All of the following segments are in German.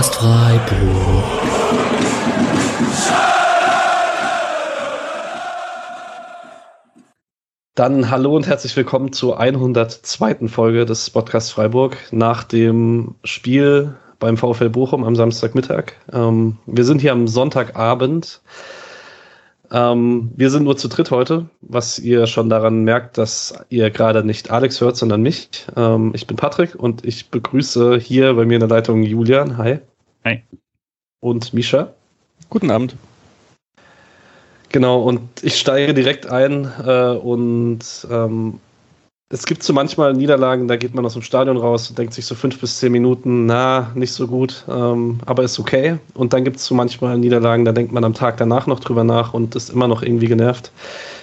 Podcast Freiburg. Dann hallo und herzlich willkommen zur 102. Folge des Podcasts Freiburg nach dem Spiel beim VfL Bochum am Samstagmittag. Ähm, wir sind hier am Sonntagabend. Ähm, wir sind nur zu dritt heute, was ihr schon daran merkt, dass ihr gerade nicht Alex hört, sondern mich. Ähm, ich bin Patrick und ich begrüße hier bei mir in der Leitung Julian. Hi. Hi. Und Misha. Guten Abend. Genau, und ich steige direkt ein äh, und ähm, es gibt so manchmal Niederlagen, da geht man aus dem Stadion raus und denkt sich so fünf bis zehn Minuten, na, nicht so gut, ähm, aber ist okay. Und dann gibt es so manchmal Niederlagen, da denkt man am Tag danach noch drüber nach und ist immer noch irgendwie genervt.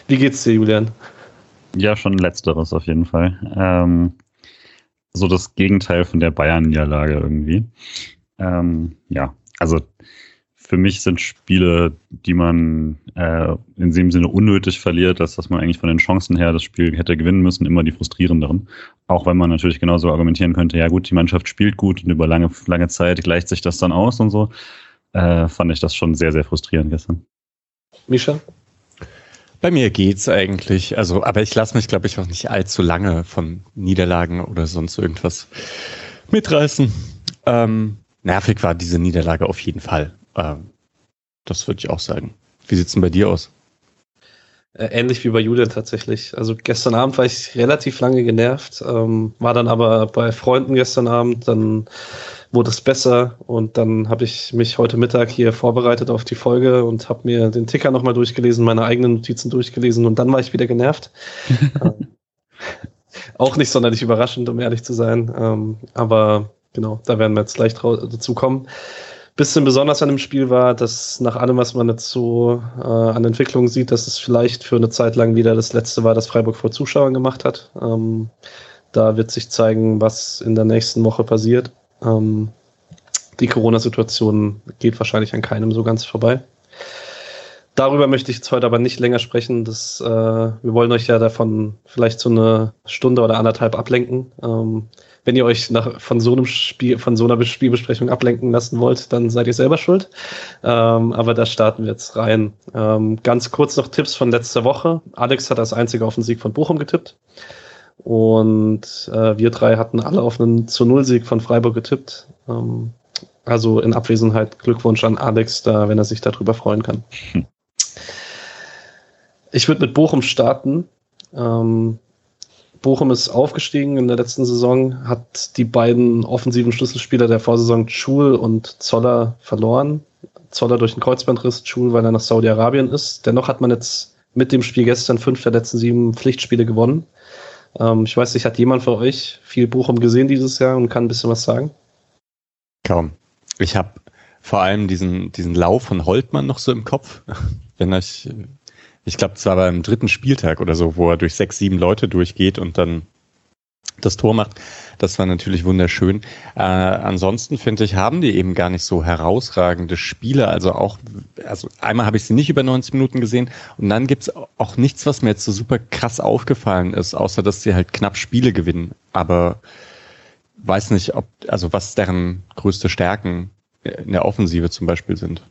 Wie geht's dir, Julian? Ja, schon letzteres auf jeden Fall. Ähm, so das Gegenteil von der Bayern-Niederlage irgendwie. Ähm, ja, also für mich sind Spiele, die man äh, in dem Sinne unnötig verliert, dass, dass man eigentlich von den Chancen her das Spiel hätte gewinnen müssen, immer die frustrierenderen. Auch wenn man natürlich genauso argumentieren könnte, ja gut, die Mannschaft spielt gut und über lange, lange Zeit gleicht sich das dann aus und so, äh, fand ich das schon sehr, sehr frustrierend gestern. Misha? Bei mir geht's eigentlich, also, aber ich lasse mich, glaube ich, auch nicht allzu lange von Niederlagen oder sonst irgendwas mitreißen. Ähm, nervig war diese Niederlage auf jeden Fall. Ähm, das würde ich auch sagen. Wie sieht's denn bei dir aus? Äh, ähnlich wie bei Julian tatsächlich. Also gestern Abend war ich relativ lange genervt, ähm, war dann aber bei Freunden gestern Abend, dann wurde es besser und dann habe ich mich heute Mittag hier vorbereitet auf die Folge und habe mir den Ticker nochmal durchgelesen, meine eigenen Notizen durchgelesen und dann war ich wieder genervt. ähm, auch nicht sonderlich überraschend, um ehrlich zu sein. Ähm, aber genau, da werden wir jetzt gleich dazu kommen bisschen besonders an dem Spiel war, dass nach allem, was man jetzt so äh, an Entwicklungen sieht, dass es vielleicht für eine Zeit lang wieder das letzte war, das Freiburg vor Zuschauern gemacht hat. Ähm, da wird sich zeigen, was in der nächsten Woche passiert. Ähm, die Corona-Situation geht wahrscheinlich an keinem so ganz vorbei. Darüber möchte ich jetzt heute aber nicht länger sprechen. Das, äh, wir wollen euch ja davon vielleicht so eine Stunde oder anderthalb ablenken. Ähm, wenn ihr euch nach, von so einem Spiel, von so einer Spielbesprechung ablenken lassen wollt, dann seid ihr selber schuld. Ähm, aber da starten wir jetzt rein. Ähm, ganz kurz noch Tipps von letzter Woche. Alex hat als einziger auf den Sieg von Bochum getippt. Und äh, wir drei hatten alle auf einen zu Null Sieg von Freiburg getippt. Ähm, also in Abwesenheit Glückwunsch an Alex, da, wenn er sich darüber freuen kann. Hm. Ich würde mit Bochum starten. Ähm, Bochum ist aufgestiegen in der letzten Saison, hat die beiden offensiven Schlüsselspieler der Vorsaison Schul und Zoller verloren. Zoller durch den Kreuzbandriss, Schul, weil er nach Saudi-Arabien ist. Dennoch hat man jetzt mit dem Spiel gestern fünf der letzten sieben Pflichtspiele gewonnen. Ähm, ich weiß nicht, hat jemand von euch viel Bochum gesehen dieses Jahr und kann ein bisschen was sagen? Kaum. Ich habe vor allem diesen, diesen Lauf von Holtmann noch so im Kopf. Wenn ich ich glaube, es war beim dritten Spieltag oder so, wo er durch sechs, sieben Leute durchgeht und dann das Tor macht. Das war natürlich wunderschön. Äh, ansonsten finde ich, haben die eben gar nicht so herausragende Spiele. Also auch, also einmal habe ich sie nicht über 90 Minuten gesehen und dann gibt's auch nichts, was mir jetzt so super krass aufgefallen ist, außer dass sie halt knapp Spiele gewinnen. Aber weiß nicht, ob, also was deren größte Stärken in der Offensive zum Beispiel sind.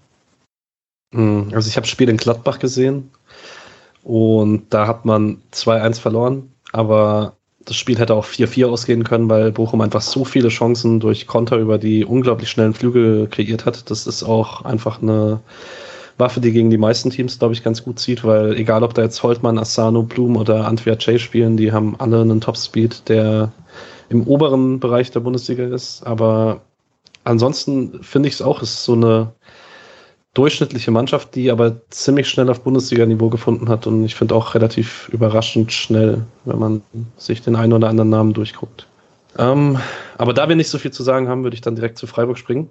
Hm, also ich habe Spiel in Gladbach gesehen und da hat man 2-1 verloren, aber das Spiel hätte auch 4-4 ausgehen können, weil Bochum einfach so viele Chancen durch Konter über die unglaublich schnellen Flügel kreiert hat. Das ist auch einfach eine Waffe, die gegen die meisten Teams, glaube ich, ganz gut zieht, weil egal ob da jetzt Holtmann, Asano, Blum oder Antwerp Chase spielen, die haben alle einen Topspeed, der im oberen Bereich der Bundesliga ist. Aber ansonsten finde ich es auch, ist so eine durchschnittliche Mannschaft, die aber ziemlich schnell auf Bundesliga-Niveau gefunden hat und ich finde auch relativ überraschend schnell, wenn man sich den einen oder anderen Namen durchguckt. Ähm, aber da wir nicht so viel zu sagen haben, würde ich dann direkt zu Freiburg springen.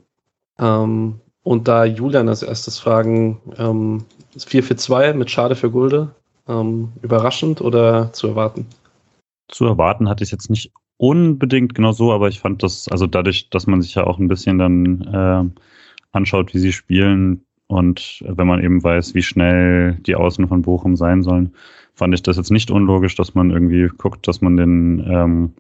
Ähm, und da Julian als erstes fragen, ähm, 4 für 2 mit Schade für Gulde, ähm, überraschend oder zu erwarten? Zu erwarten hatte ich jetzt nicht unbedingt genau so, aber ich fand das, also dadurch, dass man sich ja auch ein bisschen dann äh, anschaut, wie sie spielen, und wenn man eben weiß, wie schnell die Außen von Bochum sein sollen, fand ich das jetzt nicht unlogisch, dass man irgendwie guckt, dass man den, ähm,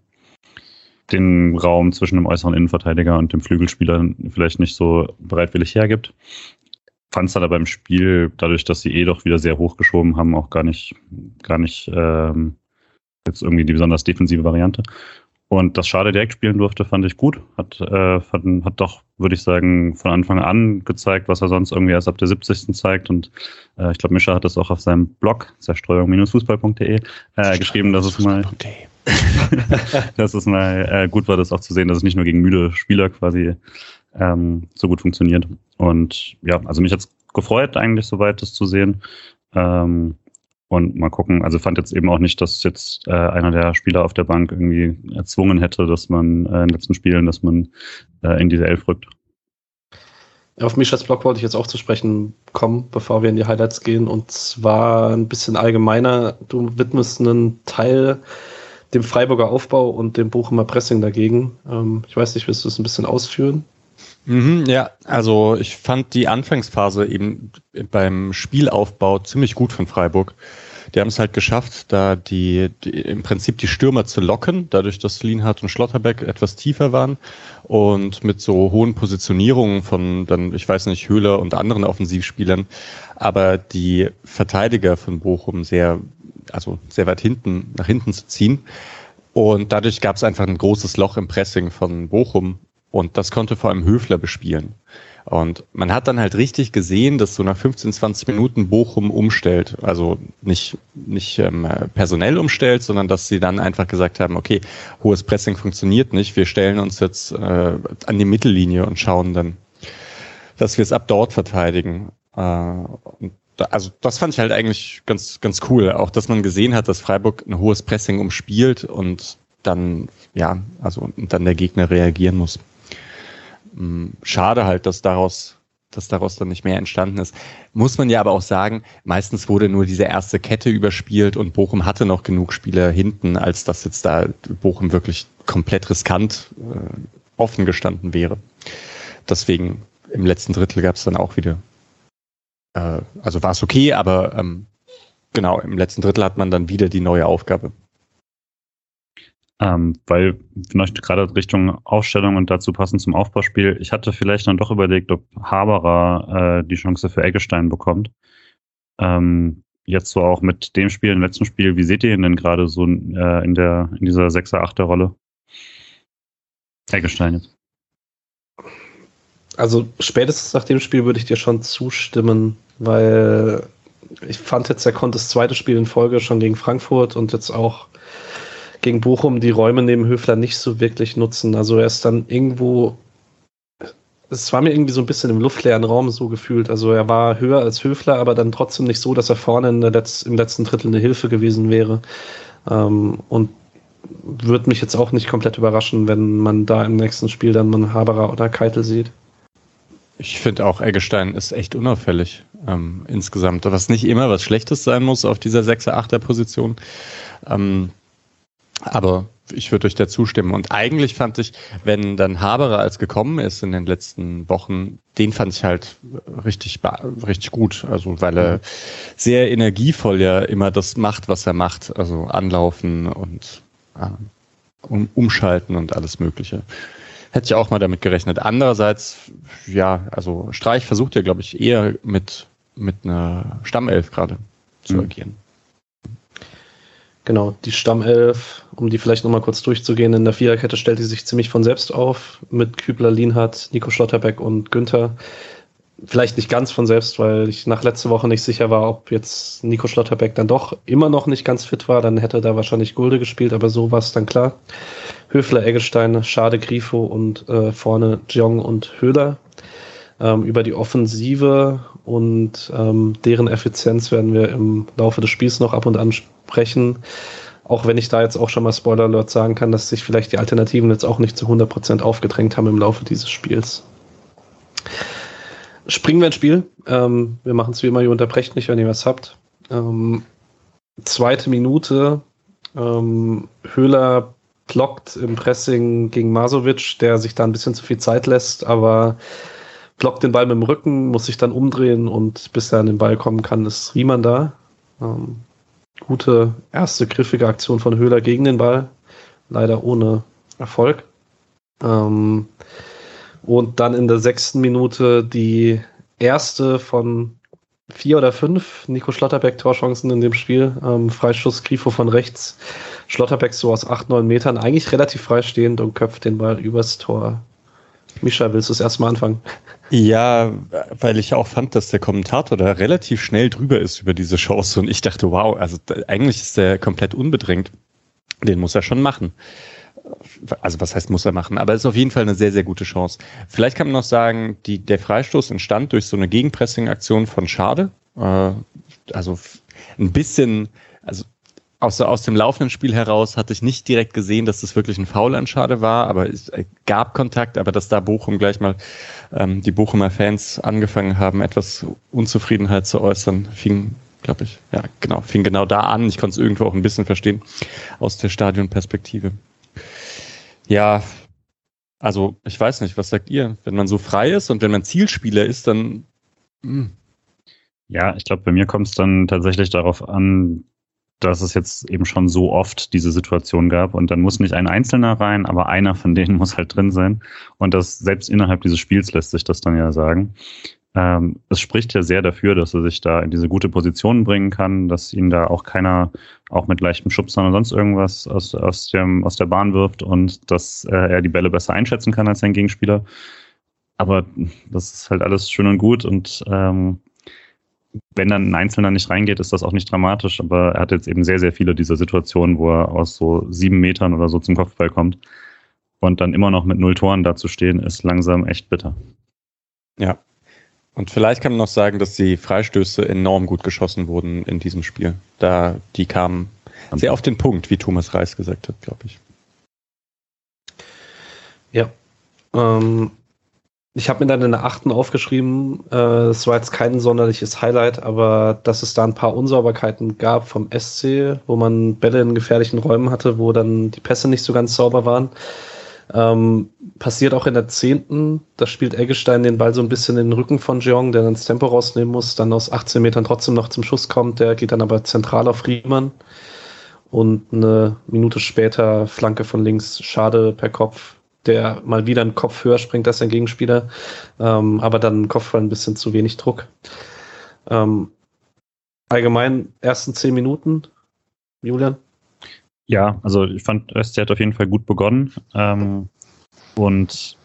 den Raum zwischen dem äußeren Innenverteidiger und dem Flügelspieler vielleicht nicht so bereitwillig hergibt. Fand es aber beim Spiel, dadurch, dass sie eh doch wieder sehr hochgeschoben haben, auch gar nicht, gar nicht ähm, jetzt irgendwie die besonders defensive Variante. Und das Schade direkt spielen durfte, fand ich gut. Hat, äh, fand, hat doch, würde ich sagen, von Anfang an gezeigt, was er sonst irgendwie erst ab der 70. zeigt. Und äh, ich glaube, Mischa hat das auch auf seinem Blog, zerstreuung-fußball.de, äh, geschrieben, dass es mal, dass es mal äh, gut war, das auch zu sehen, dass es nicht nur gegen müde Spieler quasi ähm, so gut funktioniert. Und ja, also mich hat's gefreut, eigentlich soweit das zu sehen. Ähm, und mal gucken, also fand jetzt eben auch nicht, dass jetzt äh, einer der Spieler auf der Bank irgendwie erzwungen hätte, dass man äh, in den letzten Spielen, dass man äh, in diese Elf rückt. Auf Mischas Blog wollte ich jetzt auch zu sprechen kommen, bevor wir in die Highlights gehen. Und zwar ein bisschen allgemeiner. Du widmest einen Teil dem Freiburger Aufbau und dem Bochumer Pressing dagegen. Ähm, ich weiß nicht, willst du es ein bisschen ausführen? Mhm, ja, also ich fand die Anfangsphase eben beim Spielaufbau ziemlich gut von Freiburg. Die haben es halt geschafft, da die, die im Prinzip die Stürmer zu locken, dadurch, dass Lienhardt und Schlotterbeck etwas tiefer waren und mit so hohen Positionierungen von dann, ich weiß nicht, Höhler und anderen Offensivspielern, aber die Verteidiger von Bochum sehr, also sehr weit hinten, nach hinten zu ziehen. Und dadurch gab es einfach ein großes Loch im Pressing von Bochum und das konnte vor allem Höfler bespielen. Und man hat dann halt richtig gesehen, dass so nach 15, 20 Minuten Bochum umstellt. Also nicht, nicht ähm, personell umstellt, sondern dass sie dann einfach gesagt haben, okay, hohes Pressing funktioniert nicht. Wir stellen uns jetzt äh, an die Mittellinie und schauen dann, dass wir es ab dort verteidigen. Äh, da, also das fand ich halt eigentlich ganz, ganz cool. Auch, dass man gesehen hat, dass Freiburg ein hohes Pressing umspielt und dann, ja, also und dann der Gegner reagieren muss. Hm, schade halt, dass daraus, dass daraus dann nicht mehr entstanden ist. Muss man ja aber auch sagen, meistens wurde nur diese erste Kette überspielt und Bochum hatte noch genug Spieler hinten, als dass jetzt da Bochum wirklich komplett riskant äh, offen gestanden wäre. Deswegen im letzten Drittel gab es dann auch wieder, äh, also war es okay, aber ähm, genau, im letzten Drittel hat man dann wieder die neue Aufgabe. Ähm, weil vielleicht gerade Richtung Aufstellung und dazu passend zum Aufbauspiel, ich hatte vielleicht dann doch überlegt, ob Haberer äh, die Chance für Eggestein bekommt. Ähm, jetzt so auch mit dem Spiel, im letzten Spiel, wie seht ihr ihn denn gerade so äh, in der in dieser 6er, 8er Rolle? Eggestein jetzt. Also spätestens nach dem Spiel würde ich dir schon zustimmen, weil ich fand jetzt, er konnte das zweite Spiel in Folge schon gegen Frankfurt und jetzt auch gegen Bochum die Räume neben Höfler nicht so wirklich nutzen. Also er ist dann irgendwo, es war mir irgendwie so ein bisschen im luftleeren Raum so gefühlt. Also er war höher als Höfler, aber dann trotzdem nicht so, dass er vorne Letz-, im letzten Drittel eine Hilfe gewesen wäre. Ähm, und würde mich jetzt auch nicht komplett überraschen, wenn man da im nächsten Spiel dann mal Haberer oder Keitel sieht. Ich finde auch, Eggestein ist echt unauffällig ähm, insgesamt, was nicht immer was Schlechtes sein muss auf dieser 6er, 8er Position. Ähm, aber ich würde euch da zustimmen. Und eigentlich fand ich, wenn dann Haberer als gekommen ist in den letzten Wochen, den fand ich halt richtig, richtig gut. Also, weil er sehr energievoll ja immer das macht, was er macht. Also anlaufen und äh, um, umschalten und alles Mögliche. Hätte ich auch mal damit gerechnet. Andererseits, ja, also Streich versucht ja, glaube ich, eher mit, mit einer Stammelf gerade zu mhm. agieren. Genau, die Stammelf, um die vielleicht nochmal kurz durchzugehen, in der Viererkette stellt die sich ziemlich von selbst auf, mit Kübler, Lienhardt, Nico Schlotterbeck und Günther. Vielleicht nicht ganz von selbst, weil ich nach letzter Woche nicht sicher war, ob jetzt Nico Schlotterbeck dann doch immer noch nicht ganz fit war. Dann hätte da wahrscheinlich Gulde gespielt, aber so war es dann klar. Höfler, Eggestein, Schade, Grifo und äh, vorne Jong und Höhler. Ähm, über die Offensive und ähm, deren Effizienz werden wir im Laufe des Spiels noch ab und an sprechen. Auch wenn ich da jetzt auch schon mal Spoiler Alert sagen kann, dass sich vielleicht die Alternativen jetzt auch nicht zu 100% aufgedrängt haben im Laufe dieses Spiels. Springen wir ins Spiel. Ähm, wir machen es wie immer, ihr unterbrecht nicht, wenn ihr was habt. Ähm, zweite Minute. Ähm, Höhler blockt im Pressing gegen Masovic, der sich da ein bisschen zu viel Zeit lässt, aber blockt den Ball mit dem Rücken, muss sich dann umdrehen und bis er an den Ball kommen kann, ist Riemann da. Ähm, gute erste griffige Aktion von Höhler gegen den Ball. Leider ohne Erfolg. Ähm, und dann in der sechsten Minute die erste von vier oder fünf Nico Schlotterbeck Torchancen in dem Spiel. Ähm, Freistoß Grifo von rechts. Schlotterbeck so aus acht, neun Metern, eigentlich relativ freistehend und köpft den Ball übers Tor. Mischa, willst du es erstmal anfangen? Ja, weil ich auch fand, dass der Kommentator da relativ schnell drüber ist über diese Chance und ich dachte, wow, also eigentlich ist der komplett unbedrängt. Den muss er schon machen. Also was heißt muss er machen? Aber es ist auf jeden Fall eine sehr, sehr gute Chance. Vielleicht kann man noch sagen, die, der Freistoß entstand durch so eine Gegenpressing-Aktion von Schade. Äh, also ein bisschen, also aus, aus dem laufenden Spiel heraus hatte ich nicht direkt gesehen, dass das wirklich ein Foul an Schade war, aber es gab Kontakt, aber dass da Bochum gleich mal ähm, die Bochumer Fans angefangen haben, etwas Unzufriedenheit zu äußern, fing, glaube ich, ja, genau, fing genau da an. Ich konnte es irgendwo auch ein bisschen verstehen aus der Stadionperspektive. Ja, also ich weiß nicht, was sagt ihr? Wenn man so frei ist und wenn man Zielspieler ist, dann. Mh. Hm. Ja, ich glaube, bei mir kommt es dann tatsächlich darauf an, dass es jetzt eben schon so oft diese Situation gab und dann muss nicht ein Einzelner rein, aber einer von denen muss halt drin sein. Und das selbst innerhalb dieses Spiels lässt sich das dann ja sagen. Ähm, es spricht ja sehr dafür, dass er sich da in diese gute Position bringen kann, dass ihn da auch keiner auch mit leichtem Schubsern oder sonst irgendwas aus, aus, dem, aus der Bahn wirft und dass äh, er die Bälle besser einschätzen kann als sein Gegenspieler. Aber das ist halt alles schön und gut und ähm, wenn dann ein Einzelner nicht reingeht, ist das auch nicht dramatisch, aber er hat jetzt eben sehr, sehr viele dieser Situationen, wo er aus so sieben Metern oder so zum Kopfball kommt. Und dann immer noch mit null Toren dazustehen, ist langsam echt bitter. Ja. Und vielleicht kann man noch sagen, dass die Freistöße enorm gut geschossen wurden in diesem Spiel. Da, die kamen sehr auf den Punkt, wie Thomas Reis gesagt hat, glaube ich. Ja. Ähm, ich habe mir dann in der achten aufgeschrieben, äh, es war jetzt kein sonderliches Highlight, aber dass es da ein paar Unsauberkeiten gab vom SC, wo man Bälle in gefährlichen Räumen hatte, wo dann die Pässe nicht so ganz sauber waren. Ähm, passiert auch in der zehnten, da spielt Eggestein den Ball so ein bisschen in den Rücken von Jeong, der dann das Tempo rausnehmen muss, dann aus 18 Metern trotzdem noch zum Schuss kommt, der geht dann aber zentral auf Riemann. Und eine Minute später Flanke von links, schade per Kopf, der mal wieder einen Kopf höher springt als sein Gegenspieler, ähm, aber dann Kopfball ein bisschen zu wenig Druck. Ähm, allgemein ersten zehn Minuten, Julian? Ja, also ich fand, Östi hat auf jeden Fall gut begonnen. Ähm, und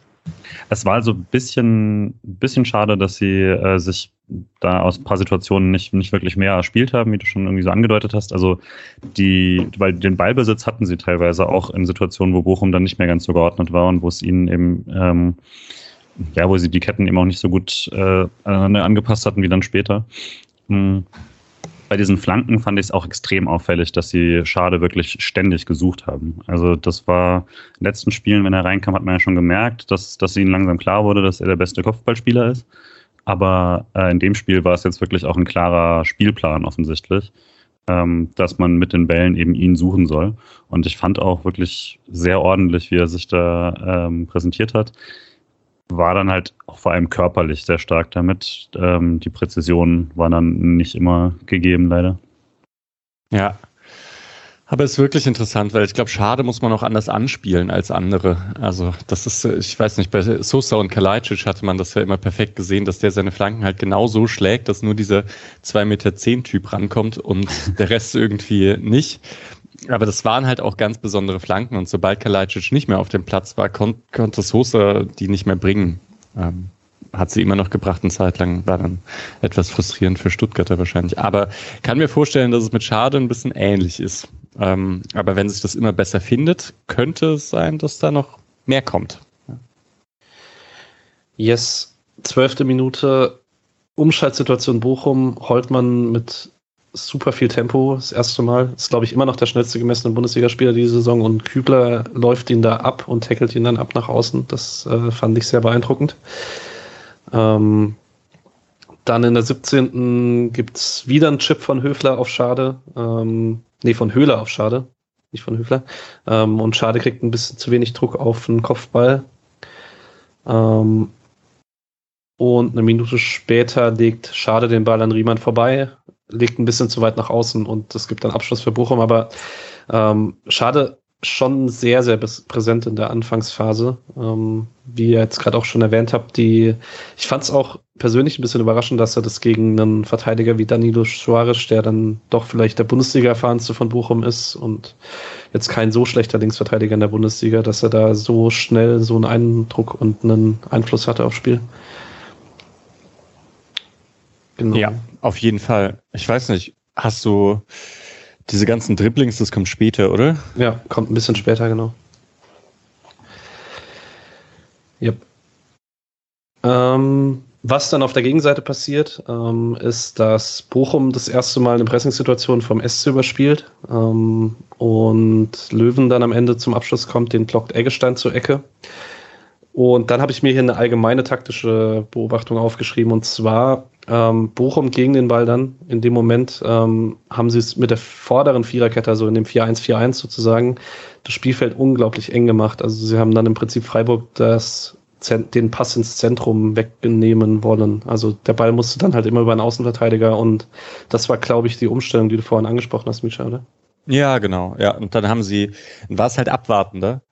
es war also ein bisschen, bisschen schade, dass sie äh, sich da aus ein paar Situationen nicht, nicht wirklich mehr erspielt haben, wie du schon irgendwie so angedeutet hast. Also die, weil den Ballbesitz hatten sie teilweise auch in Situationen, wo Bochum dann nicht mehr ganz so geordnet war und wo es ihnen eben, ähm, ja, wo sie die Ketten eben auch nicht so gut äh, angepasst hatten wie dann später. Mhm. Bei diesen Flanken fand ich es auch extrem auffällig, dass sie Schade wirklich ständig gesucht haben. Also das war in den letzten Spielen, wenn er reinkam, hat man ja schon gemerkt, dass, dass ihnen langsam klar wurde, dass er der beste Kopfballspieler ist. Aber äh, in dem Spiel war es jetzt wirklich auch ein klarer Spielplan offensichtlich, ähm, dass man mit den Bällen eben ihn suchen soll. Und ich fand auch wirklich sehr ordentlich, wie er sich da ähm, präsentiert hat. War dann halt auch vor allem körperlich sehr stark damit. Ähm, die Präzision war dann nicht immer gegeben, leider. Ja, aber es ist wirklich interessant, weil ich glaube, Schade muss man auch anders anspielen als andere. Also das ist, ich weiß nicht, bei Sosa und Kalajdzic hatte man das ja immer perfekt gesehen, dass der seine Flanken halt genau so schlägt, dass nur dieser 2,10 Meter Typ rankommt und der Rest irgendwie nicht. Aber das waren halt auch ganz besondere Flanken und sobald Kalajdzic nicht mehr auf dem Platz war, kon konnte Sosa die nicht mehr bringen. Ähm, hat sie immer noch gebracht, eine Zeit lang, war dann etwas frustrierend für Stuttgarter wahrscheinlich. Aber kann mir vorstellen, dass es mit Schade ein bisschen ähnlich ist. Ähm, aber wenn sich das immer besser findet, könnte es sein, dass da noch mehr kommt. Yes, zwölfte Minute, Umschaltsituation Bochum, Holtmann mit super viel Tempo, das erste Mal. Ist, glaube ich, immer noch der schnellste gemessene Bundesligaspieler diese Saison und Kübler läuft ihn da ab und tackelt ihn dann ab nach außen. Das äh, fand ich sehr beeindruckend. Ähm, dann in der 17. gibt es wieder einen Chip von Höfler auf Schade. Ähm, nee, von Höhler auf Schade. Nicht von Höfler. Ähm, und Schade kriegt ein bisschen zu wenig Druck auf den Kopfball. Ähm, und eine Minute später legt Schade den Ball an Riemann vorbei, legt ein bisschen zu weit nach außen und es gibt dann Abschluss für Bochum. Aber ähm, Schade schon sehr, sehr präsent in der Anfangsphase. Ähm, wie ihr jetzt gerade auch schon erwähnt habt, die, ich fand es auch persönlich ein bisschen überraschend, dass er das gegen einen Verteidiger wie Danilo Suarez, der dann doch vielleicht der Bundesliga-erfahrenste von Bochum ist und jetzt kein so schlechter Linksverteidiger in der Bundesliga, dass er da so schnell so einen Eindruck und einen Einfluss hatte aufs Spiel. Genau. Ja, auf jeden Fall. Ich weiß nicht, hast du diese ganzen Dribblings, das kommt später, oder? Ja, kommt ein bisschen später, genau. Yep. Ähm, was dann auf der Gegenseite passiert, ähm, ist, dass Bochum das erste Mal eine Pressingsituation vom SC überspielt ähm, und Löwen dann am Ende zum Abschluss kommt, den blockt Eggestein zur Ecke. Und dann habe ich mir hier eine allgemeine taktische Beobachtung aufgeschrieben und zwar ähm, Bochum gegen den Ball dann. In dem Moment ähm, haben sie es mit der vorderen Viererkette, also in dem 4-1-4-1 sozusagen, das Spielfeld unglaublich eng gemacht. Also sie haben dann im Prinzip Freiburg das, den Pass ins Zentrum wegnehmen wollen. Also der Ball musste dann halt immer über einen Außenverteidiger und das war, glaube ich, die Umstellung, die du vorhin angesprochen hast, Micha, oder? Ja, genau. Ja, und dann haben sie, war es halt abwartender.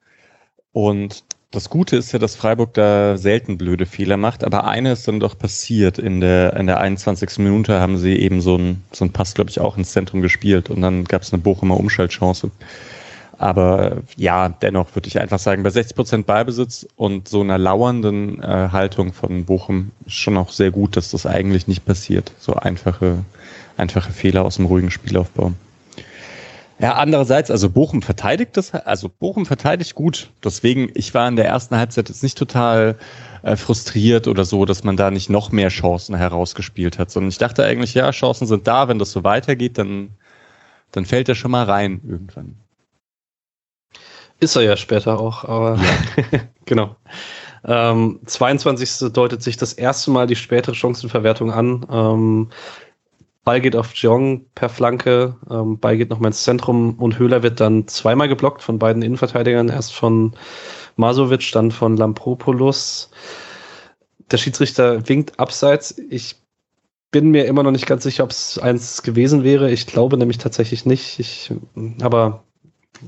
Und das Gute ist ja, dass Freiburg da selten blöde Fehler macht, aber eine ist dann doch passiert. In der, in der 21. Minute haben sie eben so einen so einen Pass, glaube ich, auch ins Zentrum gespielt und dann gab es eine Bochumer Umschaltchance. Aber ja, dennoch würde ich einfach sagen, bei 60 Prozent Ballbesitz und so einer lauernden äh, Haltung von Bochum ist schon auch sehr gut, dass das eigentlich nicht passiert. So einfache, einfache Fehler aus dem ruhigen Spielaufbau. Ja, andererseits, also Bochum verteidigt das, also Bochum verteidigt gut. Deswegen, ich war in der ersten Halbzeit jetzt nicht total äh, frustriert oder so, dass man da nicht noch mehr Chancen herausgespielt hat, sondern ich dachte eigentlich, ja, Chancen sind da, wenn das so weitergeht, dann, dann fällt er schon mal rein irgendwann. Ist er ja später auch, aber ja. genau. Ähm, 22. deutet sich das erste Mal die spätere Chancenverwertung an. Ähm, Ball geht auf Jong per Flanke, ähm, Ball geht nochmal ins Zentrum und Höhler wird dann zweimal geblockt von beiden Innenverteidigern, erst von Masovic, dann von Lampropoulos. Der Schiedsrichter winkt abseits. Ich bin mir immer noch nicht ganz sicher, ob es eins gewesen wäre. Ich glaube nämlich tatsächlich nicht. Ich, aber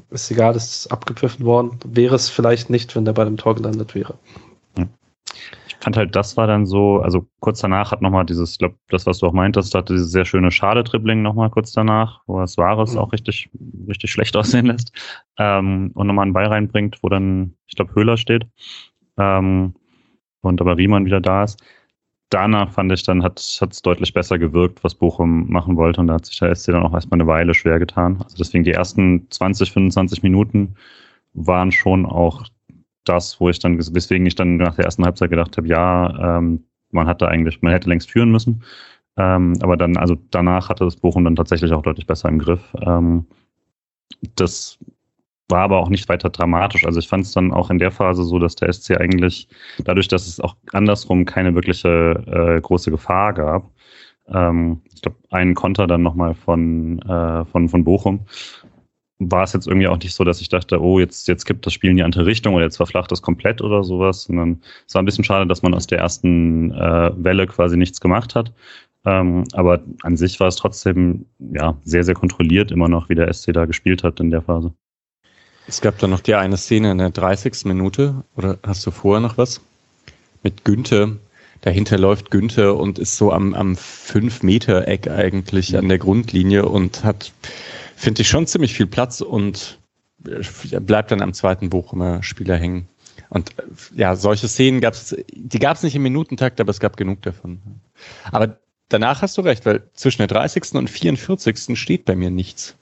ist egal, ist abgepfiffen worden. Wäre es vielleicht nicht, wenn der Ball im Tor gelandet wäre fand halt, das war dann so, also kurz danach hat nochmal dieses, ich glaube, das, was du auch meintest, hatte dieses sehr schöne Schade-Dribbling nochmal kurz danach, wo das Wahres mhm. auch richtig, richtig schlecht aussehen lässt. Ähm, und nochmal einen Ball reinbringt, wo dann, ich glaube, Höhler steht. Ähm, und aber Riemann wieder da ist. Danach fand ich dann, hat es deutlich besser gewirkt, was Bochum machen wollte. Und da hat sich der SC dann auch erstmal eine Weile schwer getan. Also deswegen die ersten 20, 25 Minuten waren schon auch das, wo ich dann, weswegen ich dann nach der ersten Halbzeit gedacht habe, ja, ähm, man hatte eigentlich, man hätte längst führen müssen. Ähm, aber dann, also danach hatte das Bochum dann tatsächlich auch deutlich besser im Griff. Ähm, das war aber auch nicht weiter dramatisch. Also ich fand es dann auch in der Phase so, dass der SC eigentlich, dadurch, dass es auch andersrum keine wirkliche äh, große Gefahr gab, ähm, ich glaube, einen Konter dann nochmal von, äh, von, von Bochum, war es jetzt irgendwie auch nicht so, dass ich dachte, oh, jetzt, jetzt kippt das Spiel in die andere Richtung oder jetzt verflacht das komplett oder sowas, sondern es war ein bisschen schade, dass man aus der ersten äh, Welle quasi nichts gemacht hat. Ähm, aber an sich war es trotzdem ja sehr, sehr kontrolliert immer noch, wie der SC da gespielt hat in der Phase. Es gab da noch die eine Szene in der 30. Minute, oder hast du vorher noch was? Mit Günther. Dahinter läuft Günther und ist so am, am 5-Meter-Eck eigentlich an der Grundlinie und hat finde ich schon ziemlich viel Platz und äh, bleibt dann am zweiten Bochumer Spieler hängen. Und äh, ja, solche Szenen gab es, die gab es nicht im Minutentakt, aber es gab genug davon. Aber danach hast du recht, weil zwischen der 30. und 44. steht bei mir nichts.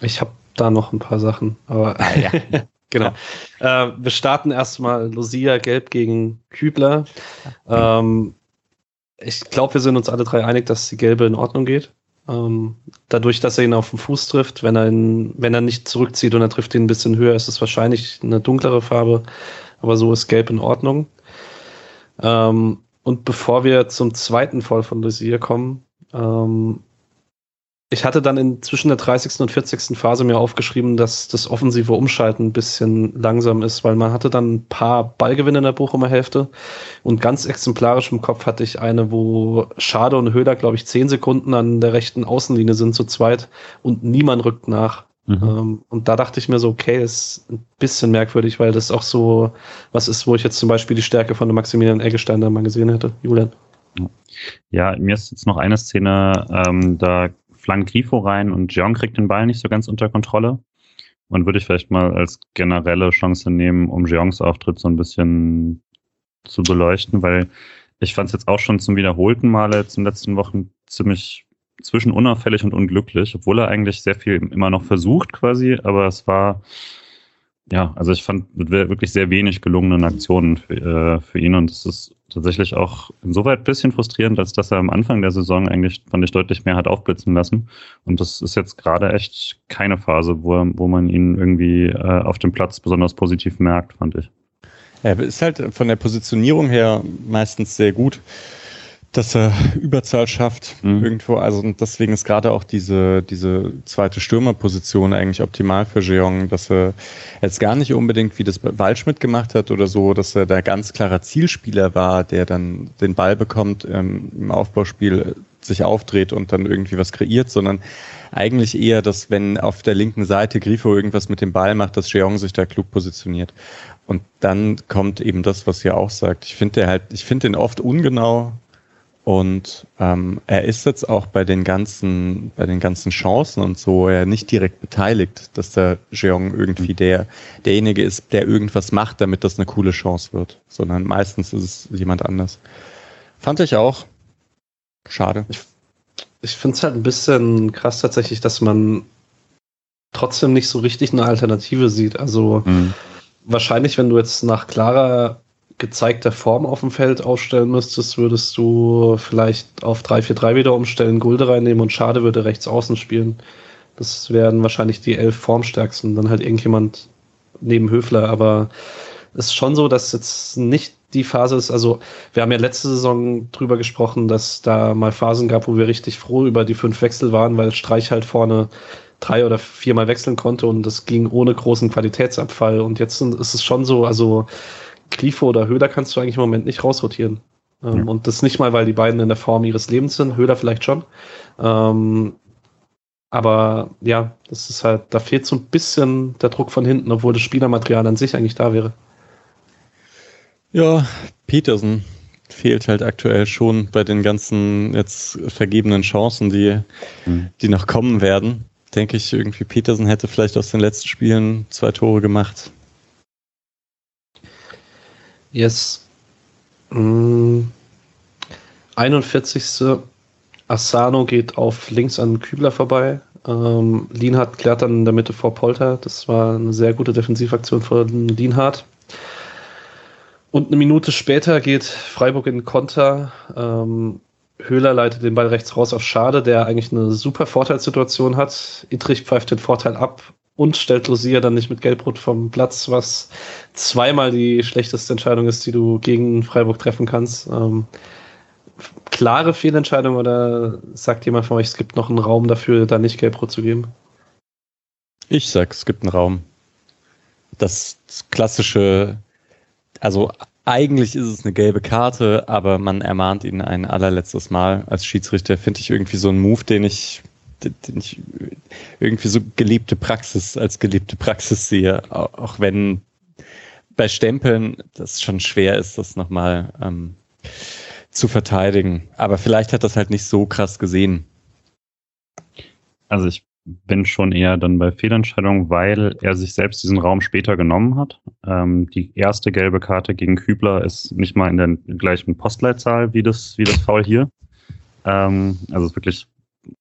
Ich habe da noch ein paar Sachen, aber ah, ja. genau. Ja. Äh, wir starten erstmal Lucia gelb gegen Kübler. Ähm, ich glaube, wir sind uns alle drei einig, dass die gelbe in Ordnung geht. Ähm, dadurch, dass er ihn auf den Fuß trifft, wenn er ihn, wenn er nicht zurückzieht und er trifft ihn ein bisschen höher, ist es wahrscheinlich eine dunklere Farbe, aber so ist Gelb in Ordnung. Ähm, und bevor wir zum zweiten Fall von Lucia kommen, ähm, ich hatte dann in zwischen der 30. und 40. Phase mir aufgeschrieben, dass das offensive Umschalten ein bisschen langsam ist, weil man hatte dann ein paar Ballgewinne in der Bochumer Hälfte und ganz exemplarisch im Kopf hatte ich eine, wo Schade und Höhler, glaube ich, zehn Sekunden an der rechten Außenlinie sind zu zweit und niemand rückt nach. Mhm. Ähm, und da dachte ich mir so, okay, ist ein bisschen merkwürdig, weil das auch so was ist, wo ich jetzt zum Beispiel die Stärke von Maximilian Eggestein da mal gesehen hätte. Julian. Ja, mir ist jetzt noch eine Szene, ähm, da flankt Grifo rein und Jeong kriegt den Ball nicht so ganz unter Kontrolle. Und würde ich vielleicht mal als generelle Chance nehmen, um Jeongs Auftritt so ein bisschen zu beleuchten, weil ich fand es jetzt auch schon zum wiederholten Male jetzt in den letzten Wochen ziemlich zwischen unauffällig und unglücklich, obwohl er eigentlich sehr viel immer noch versucht quasi, aber es war ja, also ich fand wirklich sehr wenig gelungenen Aktionen für, äh, für ihn und es ist tatsächlich auch insoweit ein bisschen frustrierend, als dass er am Anfang der Saison eigentlich, fand ich, deutlich mehr hat aufblitzen lassen. Und das ist jetzt gerade echt keine Phase, wo, wo man ihn irgendwie äh, auf dem Platz besonders positiv merkt, fand ich. Er ist halt von der Positionierung her meistens sehr gut dass er Überzahl schafft mhm. irgendwo. Also und deswegen ist gerade auch diese, diese zweite Stürmerposition eigentlich optimal für Jeong, dass er jetzt gar nicht unbedingt, wie das Waldschmidt gemacht hat oder so, dass er da ganz klarer Zielspieler war, der dann den Ball bekommt, ähm, im Aufbauspiel sich aufdreht und dann irgendwie was kreiert, sondern eigentlich eher, dass wenn auf der linken Seite Grifo irgendwas mit dem Ball macht, dass Jeong sich da klug positioniert. Und dann kommt eben das, was ihr auch sagt. Ich finde halt, ich finde den oft ungenau, und ähm, er ist jetzt auch bei den ganzen, bei den ganzen Chancen und so er nicht direkt beteiligt, dass der Jeong irgendwie der, derjenige ist, der irgendwas macht, damit das eine coole Chance wird. Sondern meistens ist es jemand anders. Fand ich auch. Schade. Ich, ich finde es halt ein bisschen krass tatsächlich, dass man trotzdem nicht so richtig eine Alternative sieht. Also mhm. wahrscheinlich, wenn du jetzt nach klarer gezeigter Form auf dem Feld aufstellen müsstest, würdest du vielleicht auf 3-4-3 wieder umstellen, Gulde reinnehmen und Schade würde rechts außen spielen. Das wären wahrscheinlich die elf Formstärksten. Dann halt irgendjemand neben Höfler, aber es ist schon so, dass jetzt nicht die Phase ist, also wir haben ja letzte Saison drüber gesprochen, dass da mal Phasen gab, wo wir richtig froh über die fünf Wechsel waren, weil Streich halt vorne drei oder viermal wechseln konnte und das ging ohne großen Qualitätsabfall. Und jetzt ist es schon so, also Grifo oder Höhler kannst du eigentlich im Moment nicht rausrotieren. Ähm, ja. Und das nicht mal, weil die beiden in der Form ihres Lebens sind, Höhler vielleicht schon. Ähm, aber ja, das ist halt, da fehlt so ein bisschen der Druck von hinten, obwohl das Spielermaterial an sich eigentlich da wäre. Ja, Petersen fehlt halt aktuell schon bei den ganzen jetzt vergebenen Chancen, die, mhm. die noch kommen werden. Denke ich, irgendwie Petersen hätte vielleicht aus den letzten Spielen zwei Tore gemacht. Yes. Mm. 41. Asano geht auf links an Kübler vorbei. Ähm, Lienhardt klärt dann in der Mitte vor Polter. Das war eine sehr gute Defensivaktion von Lienhardt. Und eine Minute später geht Freiburg in Konter. Ähm, Höhler leitet den Ball rechts raus auf Schade, der eigentlich eine super Vorteilssituation hat. Ittrich pfeift den Vorteil ab und stellt Lucia dann nicht mit Gelbrot vom Platz, was zweimal die schlechteste Entscheidung ist, die du gegen Freiburg treffen kannst. Ähm, klare Fehlentscheidung oder sagt jemand von euch, es gibt noch einen Raum dafür, da nicht Gelbrot zu geben? Ich sag, es gibt einen Raum. Das klassische, also eigentlich ist es eine gelbe Karte, aber man ermahnt ihn ein allerletztes Mal als Schiedsrichter. Finde ich irgendwie so ein Move, den ich den ich irgendwie so gelebte Praxis als gelebte Praxis sehe, auch wenn bei Stempeln das schon schwer ist, das nochmal ähm, zu verteidigen. Aber vielleicht hat das halt nicht so krass gesehen. Also ich bin schon eher dann bei Fehlentscheidungen, weil er sich selbst diesen Raum später genommen hat. Ähm, die erste gelbe Karte gegen Kübler ist nicht mal in der gleichen Postleitzahl wie das, wie das Foul hier. Ähm, also ist wirklich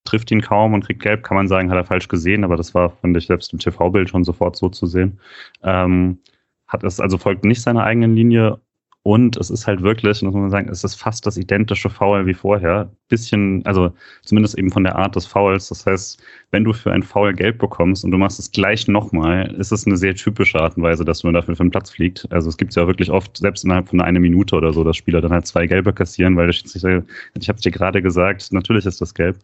trifft ihn kaum und kriegt gelb, kann man sagen, hat er falsch gesehen, aber das war, fand ich, selbst im TV-Bild schon sofort so zu sehen. Ähm, hat es also folgt nicht seiner eigenen Linie und es ist halt wirklich, muss man sagen, es ist fast das identische Foul wie vorher. Bisschen, also zumindest eben von der Art des Fouls. Das heißt, wenn du für ein Foul gelb bekommst und du machst es gleich nochmal, ist es eine sehr typische Art und Weise, dass du dafür für den Platz fliegt. Also es gibt ja wirklich oft, selbst innerhalb von einer Minute oder so, dass Spieler dann halt zwei Gelbe kassieren, weil der Schiedsrichter, ich habe es dir gerade gesagt, natürlich ist das gelb.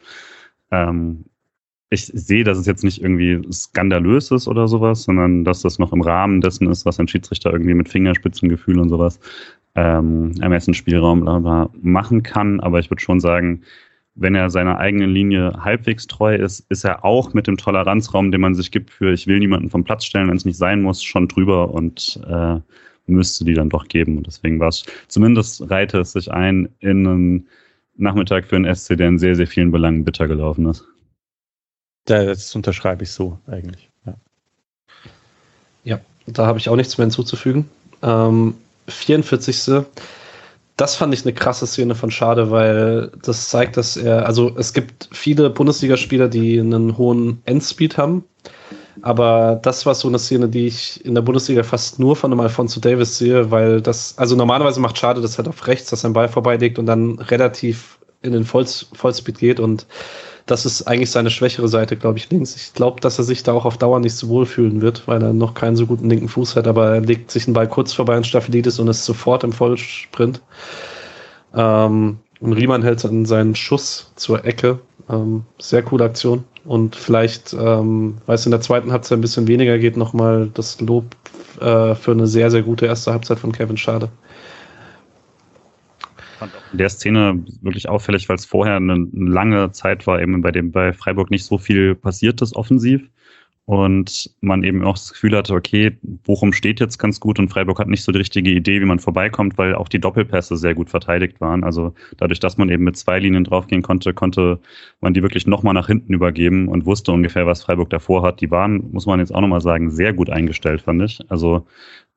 Ähm, ich sehe, dass es jetzt nicht irgendwie skandalös ist oder sowas, sondern dass das noch im Rahmen dessen ist, was ein Schiedsrichter irgendwie mit Fingerspitzengefühl und sowas ähm, Ermessensspielraum machen kann. Aber ich würde schon sagen, wenn er seiner eigenen Linie halbwegs treu ist, ist er auch mit dem Toleranzraum, den man sich gibt für ich will niemanden vom Platz stellen, wenn es nicht sein muss, schon drüber und äh, müsste die dann doch geben. Und deswegen war es, zumindest reihte es sich ein in einen Nachmittag für einen SC, der in sehr, sehr vielen Belangen bitter gelaufen ist. Das unterschreibe ich so eigentlich. Ja, ja da habe ich auch nichts mehr hinzuzufügen. Ähm, 44 das fand ich eine krasse Szene von Schade, weil das zeigt, dass er, also es gibt viele Bundesligaspieler, die einen hohen Endspeed haben, aber das war so eine Szene, die ich in der Bundesliga fast nur von einem Alfonso Davis sehe, weil das, also normalerweise macht Schade das halt auf rechts, dass sein Ball vorbeilegt und dann relativ in den Vollspeed geht und das ist eigentlich seine schwächere Seite, glaube ich, links. Ich glaube, dass er sich da auch auf Dauer nicht so wohl fühlen wird, weil er noch keinen so guten linken Fuß hat, aber er legt sich den Ball kurz vorbei an Staphylidis und ist sofort im Vollsprint. Ähm, und Riemann hält dann seinen Schuss zur Ecke. Ähm, sehr coole Aktion. Und vielleicht, ähm, weil es in der zweiten Halbzeit ein bisschen weniger geht, nochmal das Lob äh, für eine sehr, sehr gute erste Halbzeit von Kevin Schade in der Szene wirklich auffällig, weil es vorher eine, lange Zeit war, eben bei dem bei Freiburg nicht so viel passiert ist offensiv. Und man eben auch das Gefühl hatte, okay, Bochum steht jetzt ganz gut und Freiburg hat nicht so die richtige Idee, wie man vorbeikommt, weil auch die Doppelpässe sehr gut verteidigt waren. Also dadurch, dass man eben mit zwei Linien draufgehen konnte, konnte man die wirklich nochmal nach hinten übergeben und wusste ungefähr, was Freiburg davor hat. Die waren, muss man jetzt auch nochmal sagen, sehr gut eingestellt, fand ich. Also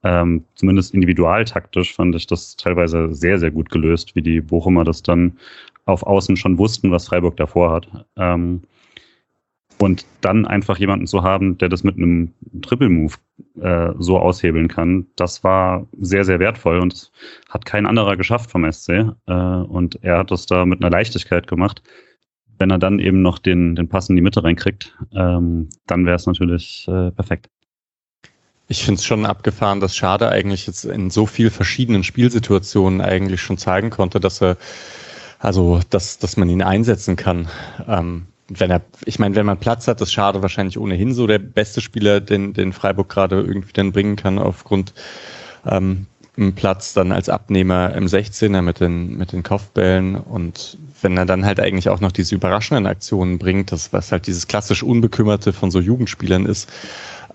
ähm, zumindest individualtaktisch fand ich das teilweise sehr, sehr gut gelöst, wie die Bochumer das dann auf Außen schon wussten, was Freiburg davor hat. Ähm, und dann einfach jemanden zu haben, der das mit einem Triple-Move äh, so aushebeln kann, das war sehr, sehr wertvoll und hat kein anderer geschafft vom SC. Äh, und er hat das da mit einer Leichtigkeit gemacht. Wenn er dann eben noch den, den Pass in die Mitte reinkriegt, ähm, dann wäre es natürlich äh, perfekt. Ich finde es schon abgefahren, dass Schade eigentlich jetzt in so viel verschiedenen Spielsituationen eigentlich schon zeigen konnte, dass er, also, dass, dass man ihn einsetzen kann. Ähm, wenn er, ich meine, wenn man Platz hat, ist Schade wahrscheinlich ohnehin so der beste Spieler, den, den Freiburg gerade irgendwie dann bringen kann aufgrund ähm, Platz dann als Abnehmer im 16er mit den, mit den Kopfbällen und wenn er dann halt eigentlich auch noch diese überraschenden Aktionen bringt, das was halt dieses klassisch Unbekümmerte von so Jugendspielern ist,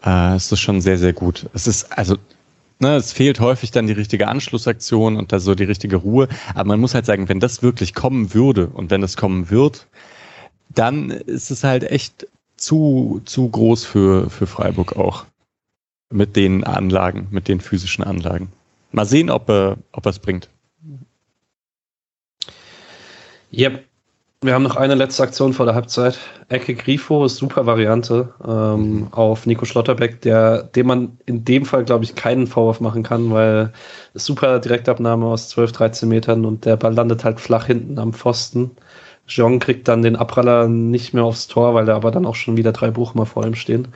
äh, ist das schon sehr, sehr gut. Es ist, also, ne, es fehlt häufig dann die richtige Anschlussaktion und da so die richtige Ruhe. Aber man muss halt sagen, wenn das wirklich kommen würde und wenn das kommen wird, dann ist es halt echt zu, zu groß für, für Freiburg auch. Mit den Anlagen, mit den physischen Anlagen. Mal sehen, ob er, ob er es bringt. Yep, wir haben noch eine letzte Aktion vor der Halbzeit. Ecke Grifo ist super Variante ähm, mhm. auf Nico Schlotterbeck, der, dem man in dem Fall, glaube ich, keinen Vorwurf machen kann, weil super Direktabnahme aus 12, 13 Metern und der Ball landet halt flach hinten am Pfosten. Jean kriegt dann den Abpraller nicht mehr aufs Tor, weil da aber dann auch schon wieder drei Buchmer vor ihm stehen.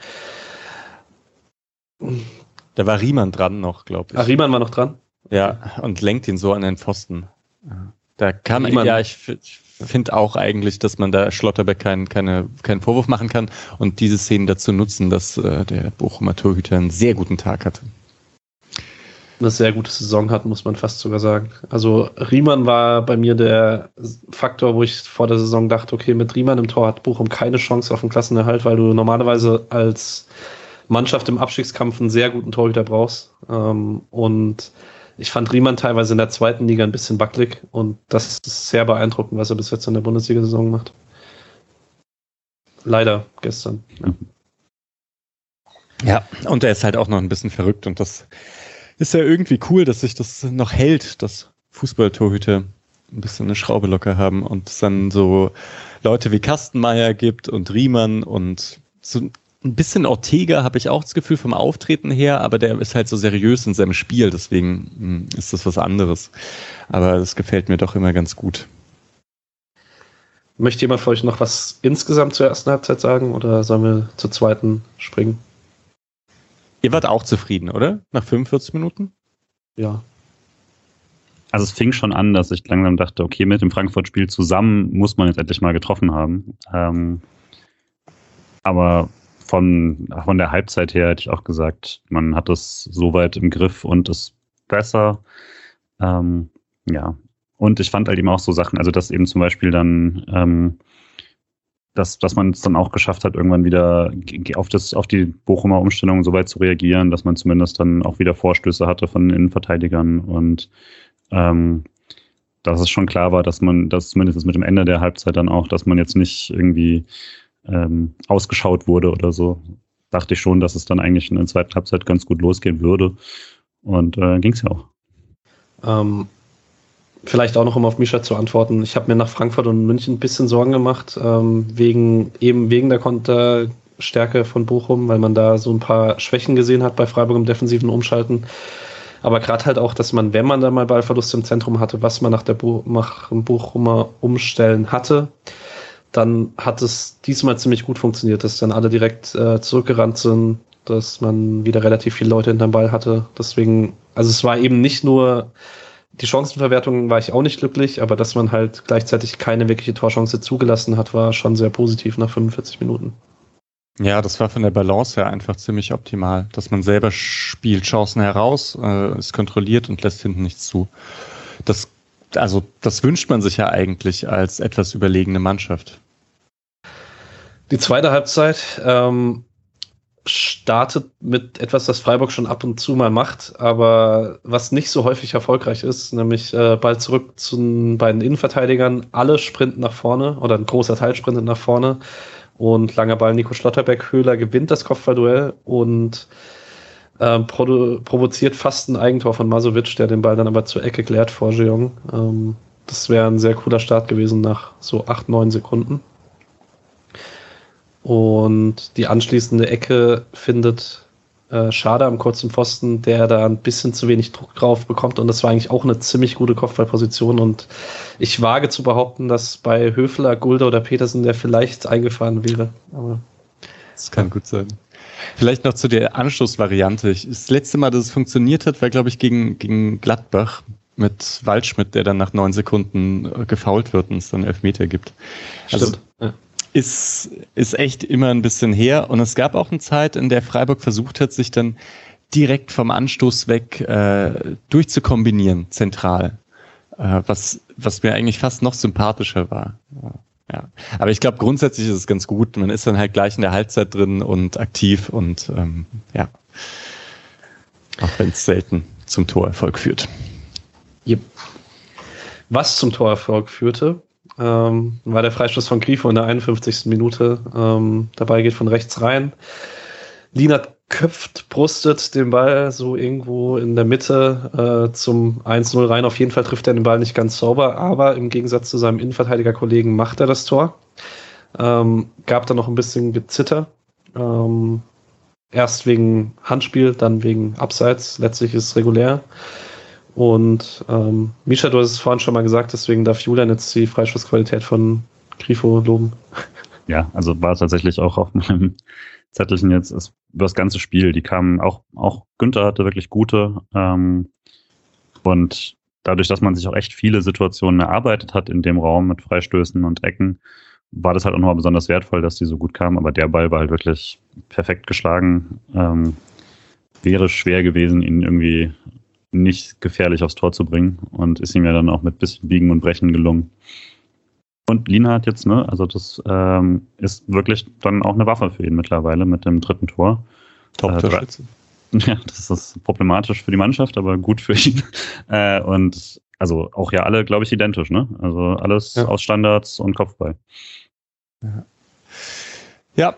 Da war Riemann dran noch, glaube ich. Ah, Riemann war noch dran? Ja, und lenkt ihn so an den Pfosten. Da kann, Riemann. ja, ich, ich finde auch eigentlich, dass man da Schlotterbeck keinen keine, keinen Vorwurf machen kann und diese Szenen dazu nutzen, dass äh, der Bochumer Torhüter einen sehr guten Tag hatte. Eine sehr gute Saison hat, muss man fast sogar sagen. Also Riemann war bei mir der Faktor, wo ich vor der Saison dachte, okay, mit Riemann im Tor hat Bochum keine Chance auf den Klassenerhalt, weil du normalerweise als Mannschaft im Abstiegskampf einen sehr guten Torhüter brauchst. Ähm, und ich fand Riemann teilweise in der zweiten Liga ein bisschen wackelig und das ist sehr beeindruckend, was er bis jetzt in der Bundesliga-Saison macht. Leider gestern. Ja. ja, und er ist halt auch noch ein bisschen verrückt und das ist ja irgendwie cool, dass sich das noch hält, dass Fußballtorhüter ein bisschen eine Schraube locker haben und es dann so Leute wie Kastenmeier gibt und Riemann und so ein bisschen Ortega habe ich auch das Gefühl vom Auftreten her, aber der ist halt so seriös in seinem Spiel, deswegen hm, ist das was anderes. Aber das gefällt mir doch immer ganz gut. Möchte jemand von euch noch was insgesamt zur ersten Halbzeit sagen oder sollen wir zur zweiten springen? Ihr wart auch zufrieden, oder? Nach 45 Minuten? Ja. Also es fing schon an, dass ich langsam dachte, okay, mit dem Frankfurt-Spiel zusammen muss man jetzt endlich mal getroffen haben. Ähm, aber von, von der Halbzeit her hätte ich auch gesagt, man hat es soweit im Griff und ist besser. Ähm, ja, und ich fand halt eben auch so Sachen, also dass eben zum Beispiel dann, ähm, dass, dass man es dann auch geschafft hat, irgendwann wieder auf, das, auf die Bochumer Umstellung so weit zu reagieren, dass man zumindest dann auch wieder Vorstöße hatte von den Innenverteidigern und ähm, dass es schon klar war, dass man, dass zumindest mit dem Ende der Halbzeit dann auch, dass man jetzt nicht irgendwie ähm, ausgeschaut wurde oder so, dachte ich schon, dass es dann eigentlich in der zweiten Halbzeit ganz gut losgehen würde. Und äh, ging es ja auch. Ähm, vielleicht auch noch, um auf Misha zu antworten. Ich habe mir nach Frankfurt und München ein bisschen Sorgen gemacht, ähm, wegen, eben wegen der Konterstärke von Bochum, weil man da so ein paar Schwächen gesehen hat bei Freiburg im defensiven Umschalten. Aber gerade halt auch, dass man, wenn man da mal Ballverlust im Zentrum hatte, was man nach der Bo nach Bochumer Umstellen hatte, dann hat es diesmal ziemlich gut funktioniert, dass dann alle direkt äh, zurückgerannt sind, dass man wieder relativ viele Leute hinterm Ball hatte. Deswegen, also es war eben nicht nur die Chancenverwertung war ich auch nicht glücklich, aber dass man halt gleichzeitig keine wirkliche Torchance zugelassen hat, war schon sehr positiv nach 45 Minuten. Ja, das war von der Balance her einfach ziemlich optimal, dass man selber spielt Chancen heraus, äh, ist kontrolliert und lässt hinten nichts zu. Das, also, das wünscht man sich ja eigentlich als etwas überlegene Mannschaft. Die zweite Halbzeit ähm, startet mit etwas, das Freiburg schon ab und zu mal macht, aber was nicht so häufig erfolgreich ist, nämlich äh, Ball zurück zu den beiden Innenverteidigern. Alle sprinten nach vorne oder ein großer Teil sprintet nach vorne und langer Ball Nico Schlotterbeck. Höhler gewinnt das Kopfballduell und äh, provo provoziert fast ein Eigentor von Masovic, der den Ball dann aber zur Ecke klärt vor Jeong. Ähm, das wäre ein sehr cooler Start gewesen nach so acht, neun Sekunden. Und die anschließende Ecke findet äh, Schade am kurzen Pfosten, der da ein bisschen zu wenig Druck drauf bekommt. Und das war eigentlich auch eine ziemlich gute Kopfballposition. Und ich wage zu behaupten, dass bei Höfler, Gulde oder Petersen der vielleicht eingefahren wäre. Aber das kann gut sein. Vielleicht noch zu der Anschlussvariante. Das letzte Mal, dass es funktioniert hat, war, glaube ich, gegen, gegen Gladbach mit Waldschmidt, der dann nach neun Sekunden äh, gefault wird und es dann Elfmeter gibt. Also Stimmt. Also, ja ist, ist echt immer ein bisschen her. Und es gab auch eine Zeit, in der Freiburg versucht hat, sich dann direkt vom Anstoß weg äh, durchzukombinieren, zentral. Äh, was, was mir eigentlich fast noch sympathischer war. Ja. Aber ich glaube, grundsätzlich ist es ganz gut. Man ist dann halt gleich in der Halbzeit drin und aktiv und ähm, ja. Auch wenn es selten zum Torerfolg führt. Yep. Was zum Torerfolg führte, ähm, war der Freistoß von Grifo in der 51. Minute. Ähm, dabei geht von rechts rein. Lienert köpft, brustet den Ball so irgendwo in der Mitte äh, zum 1-0 rein. Auf jeden Fall trifft er den Ball nicht ganz sauber, aber im Gegensatz zu seinem Innenverteidigerkollegen macht er das Tor. Ähm, gab da noch ein bisschen Gezitter. Ähm, erst wegen Handspiel, dann wegen Abseits. Letztlich ist es regulär. Und ähm, Misha, du hast es vorhin schon mal gesagt, deswegen darf Julian jetzt die Freischussqualität von Grifo loben. Ja, also war tatsächlich auch auf meinem Zettelchen jetzt ist das ganze Spiel. Die kamen auch, auch Günther hatte wirklich gute. Ähm, und dadurch, dass man sich auch echt viele Situationen erarbeitet hat in dem Raum mit Freistößen und Ecken, war das halt auch nochmal besonders wertvoll, dass die so gut kamen. Aber der Ball war halt wirklich perfekt geschlagen. Ähm, wäre schwer gewesen, ihn irgendwie nicht gefährlich aufs Tor zu bringen und ist ihm ja dann auch mit bisschen Biegen und Brechen gelungen. Und Lina hat jetzt, ne, also das ähm, ist wirklich dann auch eine Waffe für ihn mittlerweile mit dem dritten Tor. Top-Torschütze. Äh, ja, das ist problematisch für die Mannschaft, aber gut für ihn. Äh, und also auch ja alle, glaube ich, identisch, ne? Also alles ja. aus Standards und Kopfball. Ja. ja,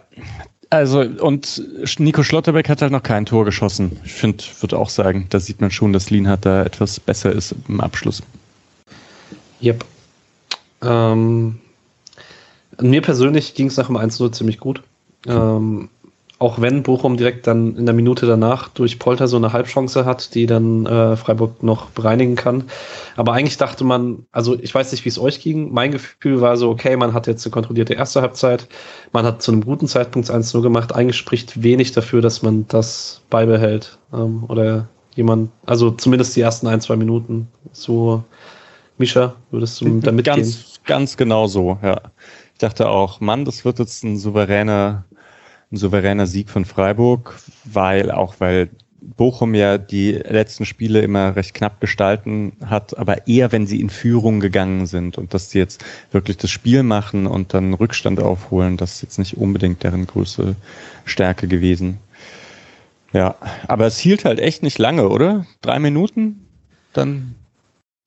also, und Nico Schlotterbeck hat halt noch kein Tor geschossen. Ich finde, würde auch sagen, da sieht man schon, dass Lienhardt da etwas besser ist im Abschluss. Yep. Ähm, mir persönlich ging es nach dem 1-0 ziemlich gut. Ähm, auch wenn Bochum direkt dann in der Minute danach durch Polter so eine Halbchance hat, die dann äh, Freiburg noch bereinigen kann. Aber eigentlich dachte man, also ich weiß nicht, wie es euch ging. Mein Gefühl war so, okay, man hat jetzt eine kontrollierte erste Halbzeit. Man hat zu einem guten Zeitpunkt 1-0 gemacht. Eigentlich spricht wenig dafür, dass man das beibehält. Ähm, oder jemand, also zumindest die ersten ein, zwei Minuten. So, Mischa, würdest du da mitgehen? Ganz, ganz genau so, ja. Ich dachte auch, Mann, das wird jetzt ein souveräner ein souveräner Sieg von Freiburg, weil auch weil Bochum ja die letzten Spiele immer recht knapp gestalten hat, aber eher, wenn sie in Führung gegangen sind und dass sie jetzt wirklich das Spiel machen und dann Rückstand aufholen, das ist jetzt nicht unbedingt deren größte Stärke gewesen. Ja, aber es hielt halt echt nicht lange, oder? Drei Minuten? Dann.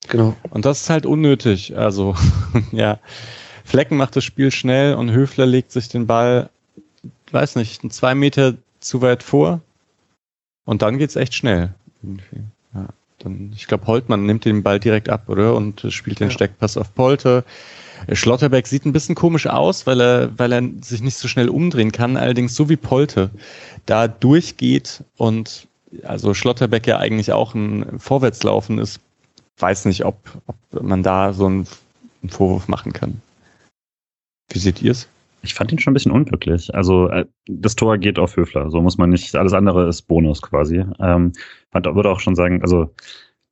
Genau. Und das ist halt unnötig. Also, ja. Flecken macht das Spiel schnell und Höfler legt sich den Ball, weiß nicht, zwei Meter zu weit vor und dann geht's echt schnell. Irgendwie. Ja, dann, ich glaube, Holtmann nimmt den Ball direkt ab, oder? Und spielt den ja. Steckpass auf Polte. Schlotterbeck sieht ein bisschen komisch aus, weil er, weil er sich nicht so schnell umdrehen kann. Allerdings so wie Polte da durchgeht und also Schlotterbeck ja eigentlich auch ein Vorwärtslaufen ist, weiß nicht, ob, ob man da so einen, einen Vorwurf machen kann. Wie seht ihr es? Ich fand ihn schon ein bisschen unglücklich. Also äh, das Tor geht auf Höfler, so muss man nicht, alles andere ist Bonus quasi. Ähm, würde auch schon sagen, also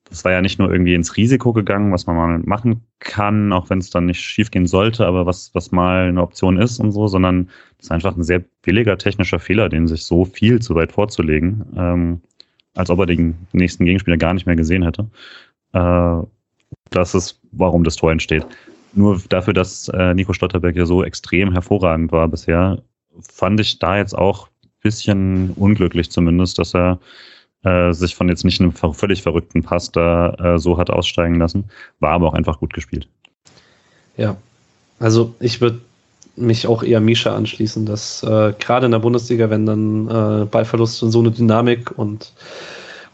das war ja nicht nur irgendwie ins Risiko gegangen, was man mal machen kann, auch wenn es dann nicht schiefgehen sollte, aber was, was mal eine Option ist und so, sondern das ist einfach ein sehr billiger technischer Fehler, den sich so viel zu weit vorzulegen, ähm, als ob er den nächsten Gegenspieler gar nicht mehr gesehen hätte. Äh, das ist, warum das Tor entsteht. Nur dafür, dass äh, Nico Stotterberg ja so extrem hervorragend war bisher, fand ich da jetzt auch ein bisschen unglücklich zumindest, dass er äh, sich von jetzt nicht einem völlig verrückten Pass da äh, so hat aussteigen lassen. War aber auch einfach gut gespielt. Ja, also ich würde mich auch eher Misha anschließen, dass äh, gerade in der Bundesliga, wenn dann äh, Ballverlust und so eine Dynamik und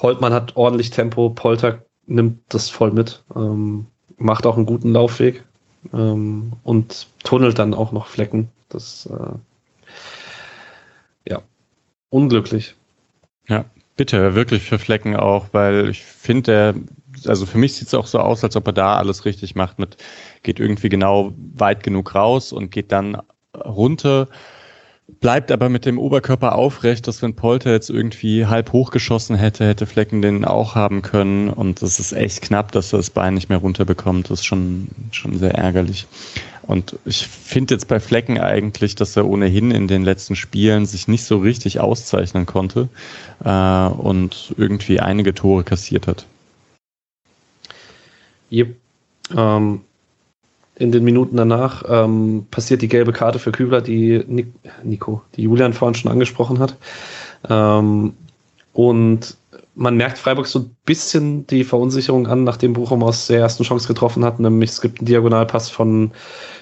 Holtmann hat ordentlich Tempo, Polter nimmt das voll mit, ähm, macht auch einen guten Laufweg ähm, und tunnelt dann auch noch Flecken. Das äh, ja unglücklich. Ja, bitte, wirklich für Flecken auch, weil ich finde, also für mich sieht es auch so aus, als ob er da alles richtig macht mit, geht irgendwie genau weit genug raus und geht dann runter bleibt aber mit dem Oberkörper aufrecht, dass wenn Polter jetzt irgendwie halb hochgeschossen hätte, hätte Flecken den auch haben können. Und es ist echt knapp, dass er das Bein nicht mehr runterbekommt. Das ist schon, schon sehr ärgerlich. Und ich finde jetzt bei Flecken eigentlich, dass er ohnehin in den letzten Spielen sich nicht so richtig auszeichnen konnte äh, und irgendwie einige Tore kassiert hat. Yep. Ähm, in den Minuten danach ähm, passiert die gelbe Karte für Kübler, die Nico, die Julian vorhin schon angesprochen hat. Ähm, und man merkt Freiburg so ein bisschen die Verunsicherung an, nachdem Bochum aus der ersten Chance getroffen hat, nämlich es gibt einen Diagonalpass von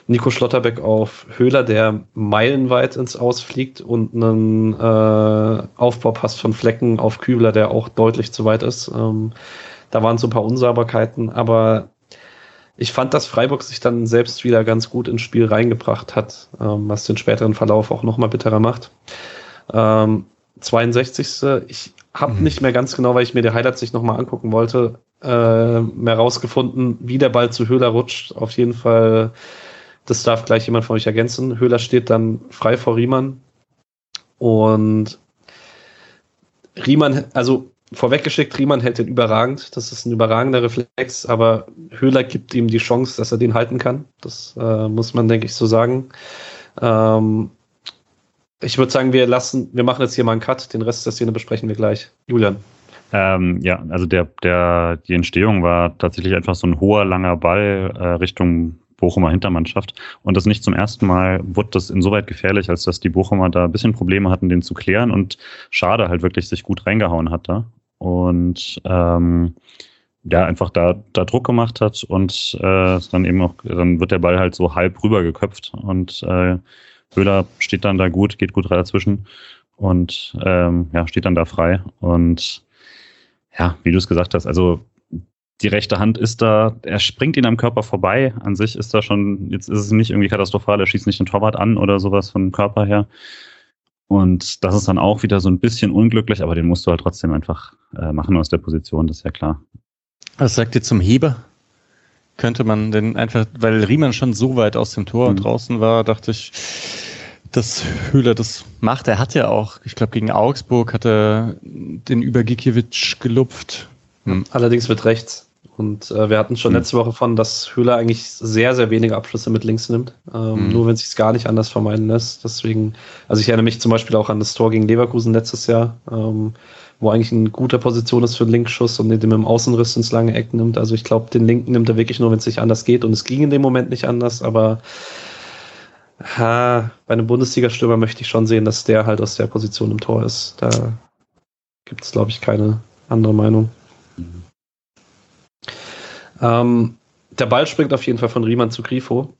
Nico Schlotterbeck auf Höhler, der meilenweit ins Ausfliegt und einen äh, Aufbaupass von Flecken auf Kübler, der auch deutlich zu weit ist. Ähm, da waren so ein paar Unsauberkeiten, aber ich fand, dass Freiburg sich dann selbst wieder ganz gut ins Spiel reingebracht hat, ähm, was den späteren Verlauf auch nochmal bitterer macht. Ähm, 62. Ich habe mhm. nicht mehr ganz genau, weil ich mir die Highlights nicht nochmal angucken wollte, äh, mehr rausgefunden, wie der Ball zu Höhler rutscht. Auf jeden Fall, das darf gleich jemand von euch ergänzen. Höhler steht dann frei vor Riemann. Und Riemann, also vorweggeschickt, Riemann hält den überragend. Das ist ein überragender Reflex, aber Höhler gibt ihm die Chance, dass er den halten kann. Das äh, muss man, denke ich, so sagen. Ähm, ich würde sagen, wir lassen, wir machen jetzt hier mal einen Cut. Den Rest der Szene besprechen wir gleich. Julian. Ähm, ja, also der, der, die Entstehung war tatsächlich einfach so ein hoher, langer Ball äh, Richtung Bochumer Hintermannschaft. Und das nicht zum ersten Mal wurde das insoweit gefährlich, als dass die Bochumer da ein bisschen Probleme hatten, den zu klären und Schade halt wirklich sich gut reingehauen hat da und ähm, ja, einfach da, da Druck gemacht hat und äh, dann eben auch, dann wird der Ball halt so halb rüber geköpft und äh, Höhler steht dann da gut, geht gut dazwischen und ähm, ja, steht dann da frei. Und ja, wie du es gesagt hast, also die rechte Hand ist da, er springt ihn am Körper vorbei. An sich ist da schon, jetzt ist es nicht irgendwie katastrophal, er schießt nicht den Torwart an oder sowas vom Körper her. Und das ist dann auch wieder so ein bisschen unglücklich, aber den musst du halt trotzdem einfach äh, machen aus der Position, das ist ja klar. Was sagt ihr zum Heber? Könnte man denn einfach, weil Riemann schon so weit aus dem Tor mhm. draußen war, dachte ich, dass Höhler das macht. Er hat ja auch, ich glaube, gegen Augsburg hat er den über Gikiewicz gelupft. Hm. Allerdings mit rechts. Und äh, wir hatten schon mhm. letzte Woche von, dass Höhler eigentlich sehr, sehr wenige Abschlüsse mit links nimmt. Ähm, mhm. Nur wenn es sich gar nicht anders vermeiden lässt. Deswegen, also ich erinnere mich zum Beispiel auch an das Tor gegen Leverkusen letztes Jahr, ähm, wo eigentlich in guter Position ist für den Linkschuss und den mit dem Außenriss ins lange Eck nimmt. Also ich glaube, den linken nimmt er wirklich nur, wenn es nicht anders geht. Und es ging in dem Moment nicht anders, aber ha, bei einem Bundesliga-Stürmer möchte ich schon sehen, dass der halt aus der Position im Tor ist. Da gibt es, glaube ich, keine andere Meinung. Ähm, der Ball springt auf jeden Fall von Riemann zu Grifo.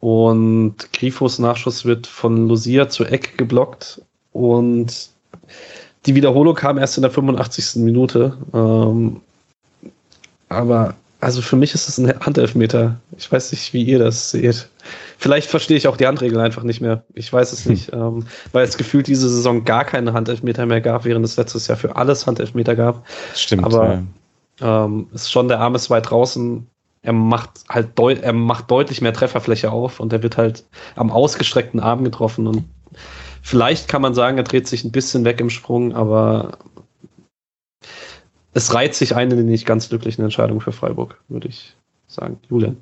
Und Grifos Nachschuss wird von Lucia zur Ecke geblockt. Und die Wiederholung kam erst in der 85. Minute. Ähm, aber also für mich ist es ein Handelfmeter. Ich weiß nicht, wie ihr das seht. Vielleicht verstehe ich auch die Handregeln einfach nicht mehr. Ich weiß es hm. nicht, ähm, weil es gefühlt diese Saison gar keine Handelfmeter mehr gab, während es letztes Jahr für alles Handelfmeter gab. Stimmt. Aber ja. Ähm, ist schon der Arm ist weit draußen. Er macht halt deut er macht deutlich mehr Trefferfläche auf und er wird halt am ausgestreckten Arm getroffen und vielleicht kann man sagen, er dreht sich ein bisschen weg im Sprung, aber es reiht sich eine nicht ganz glücklichen Entscheidung für Freiburg, würde ich sagen. Julian.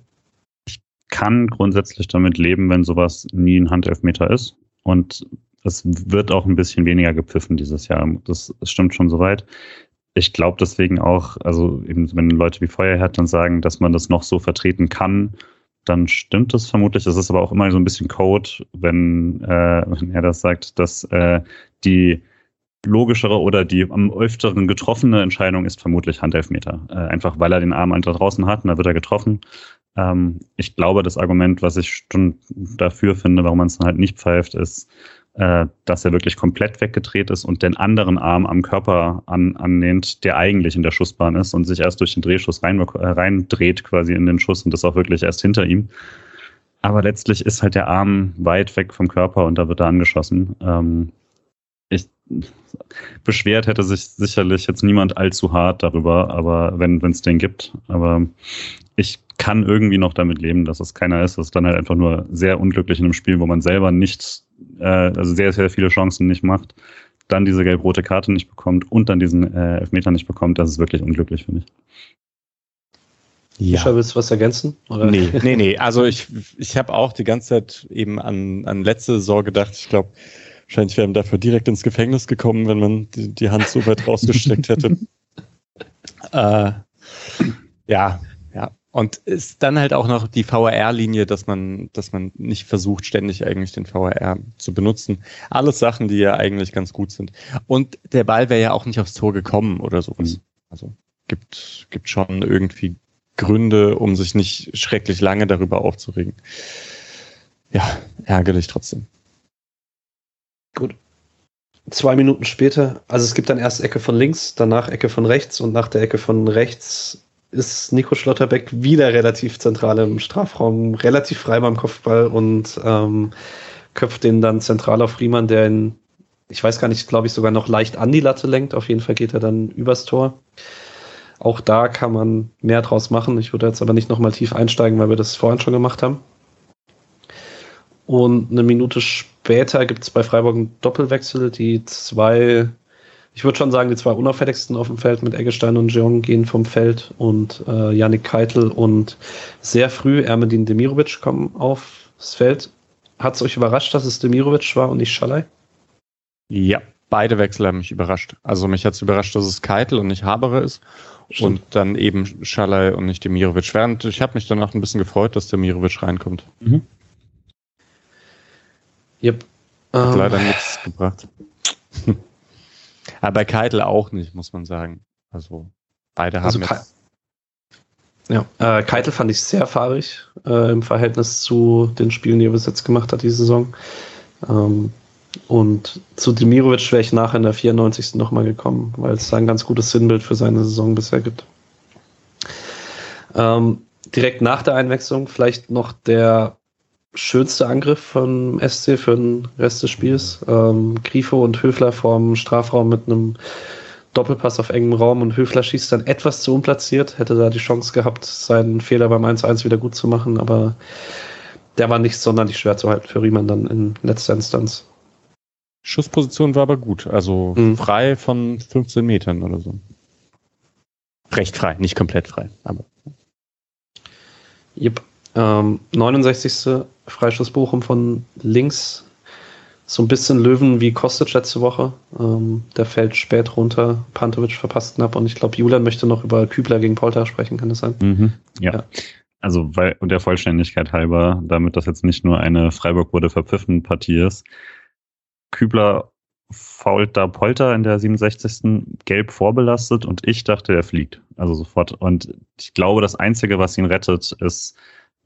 Ich kann grundsätzlich damit leben, wenn sowas nie ein Handelfmeter ist. Und es wird auch ein bisschen weniger gepfiffen dieses Jahr. Das stimmt schon soweit. Ich glaube deswegen auch, also eben, wenn Leute wie Feuerherd dann sagen, dass man das noch so vertreten kann, dann stimmt das vermutlich. Das ist aber auch immer so ein bisschen Code, wenn, äh, wenn er das sagt, dass äh, die logischere oder die am öfteren getroffene Entscheidung ist vermutlich Handelfmeter. Äh, einfach weil er den Arm da draußen hat und da wird er getroffen. Ähm, ich glaube, das Argument, was ich dafür finde, warum man es dann halt nicht pfeift, ist, äh, dass er wirklich komplett weggedreht ist und den anderen Arm am Körper an, annehmt, der eigentlich in der Schussbahn ist und sich erst durch den Drehschuss rein, äh, reindreht quasi in den Schuss und das auch wirklich erst hinter ihm. Aber letztlich ist halt der Arm weit weg vom Körper und da wird er angeschossen. Ähm, ich, beschwert hätte sich sicherlich jetzt niemand allzu hart darüber, aber wenn es den gibt. Aber ich kann irgendwie noch damit leben, dass es keiner ist. Das ist dann halt einfach nur sehr unglücklich in einem Spiel, wo man selber nicht, äh, also sehr, sehr viele Chancen nicht macht, dann diese gelb-rote Karte nicht bekommt und dann diesen äh, Elfmeter nicht bekommt. Das ist wirklich unglücklich, finde ich. Ja. Willst du was ergänzen? Oder? Nee, nee, nee. Also ich, ich habe auch die ganze Zeit eben an, an letzte Saison gedacht. Ich glaube, Wahrscheinlich wären dafür direkt ins Gefängnis gekommen, wenn man die, die Hand so weit rausgestreckt hätte. äh, ja. Und ist dann halt auch noch die VRR-Linie, dass man, dass man nicht versucht, ständig eigentlich den VRR zu benutzen. Alles Sachen, die ja eigentlich ganz gut sind. Und der Ball wäre ja auch nicht aufs Tor gekommen oder sowas. Mhm. Also gibt, gibt schon irgendwie Gründe, um sich nicht schrecklich lange darüber aufzuregen. Ja, ärgerlich trotzdem. Gut. Zwei Minuten später, also es gibt dann erst Ecke von links, danach Ecke von rechts und nach der Ecke von rechts ist Nico Schlotterbeck wieder relativ zentral im Strafraum, relativ frei beim Kopfball und ähm, köpft den dann zentral auf Riemann, der ihn, ich weiß gar nicht, glaube ich, sogar noch leicht an die Latte lenkt. Auf jeden Fall geht er dann übers Tor. Auch da kann man mehr draus machen. Ich würde jetzt aber nicht nochmal tief einsteigen, weil wir das vorhin schon gemacht haben. Und eine Minute später gibt es bei Freiburg einen Doppelwechsel. Die zwei, ich würde schon sagen, die zwei unauffälligsten auf dem Feld mit Eggestein und Jeong gehen vom Feld und äh, Janik Keitel und sehr früh Ermedin Demirovic kommen aufs Feld. Hat es euch überrascht, dass es Demirovic war und nicht Schalay? Ja, beide Wechsel haben mich überrascht. Also mich hat es überrascht, dass es Keitel und nicht Habere ist. Stimmt. Und dann eben Schalay und nicht Demirovic. Während ich habe mich danach ein bisschen gefreut, dass Demirovic reinkommt. Mhm. Yep. Hat um, leider nichts gebracht. Aber bei Keitel auch nicht, muss man sagen. Also beide haben also Ja, äh, Keitel fand ich sehr fahrig äh, im Verhältnis zu den Spielen, die er bis jetzt gemacht hat, diese Saison. Ähm, und zu Demirovic wäre ich nachher in der 94. nochmal gekommen, weil es da ein ganz gutes Sinnbild für seine Saison bisher gibt. Ähm, direkt nach der Einwechslung vielleicht noch der schönste Angriff von SC für den Rest des Spiels. Ähm, Grifo und Höfler vorm Strafraum mit einem Doppelpass auf engem Raum und Höfler schießt dann etwas zu unplatziert, hätte da die Chance gehabt, seinen Fehler beim 1-1 wieder gut zu machen, aber der war nicht sonderlich schwer zu halten für Riemann dann in letzter Instanz. Schussposition war aber gut, also mhm. frei von 15 Metern oder so. recht frei, nicht komplett frei, aber. Yep. Ähm, 69. Freischuss Bochum von links. So ein bisschen Löwen wie Kostic letzte Woche. Ähm, der fällt spät runter. Pantovic verpasst knapp. Und ich glaube, Julian möchte noch über Kübler gegen Polter sprechen, kann das sein? Mhm, ja. ja. Also, weil, und der Vollständigkeit halber, damit das jetzt nicht nur eine Freiburg wurde verpfiffen Partie ist. Kübler fault da Polter in der 67. gelb vorbelastet und ich dachte, er fliegt. Also sofort. Und ich glaube, das Einzige, was ihn rettet, ist,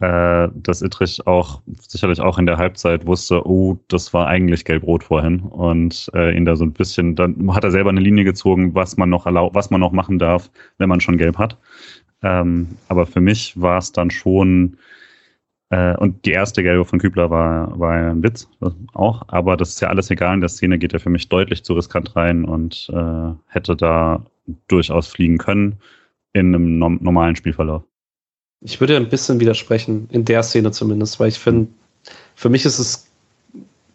äh, dass Ittrich auch sicherlich auch in der Halbzeit wusste, oh, das war eigentlich gelb-rot vorhin und äh, ihn da so ein bisschen, dann hat er selber eine Linie gezogen, was man noch erlaubt, was man noch machen darf, wenn man schon gelb hat. Ähm, aber für mich war es dann schon äh, und die erste gelbe von Kübler war, war ein Witz auch, aber das ist ja alles egal. In der Szene geht er für mich deutlich zu riskant rein und äh, hätte da durchaus fliegen können in einem normalen Spielverlauf. Ich würde ein bisschen widersprechen, in der Szene zumindest, weil ich finde, für mich ist es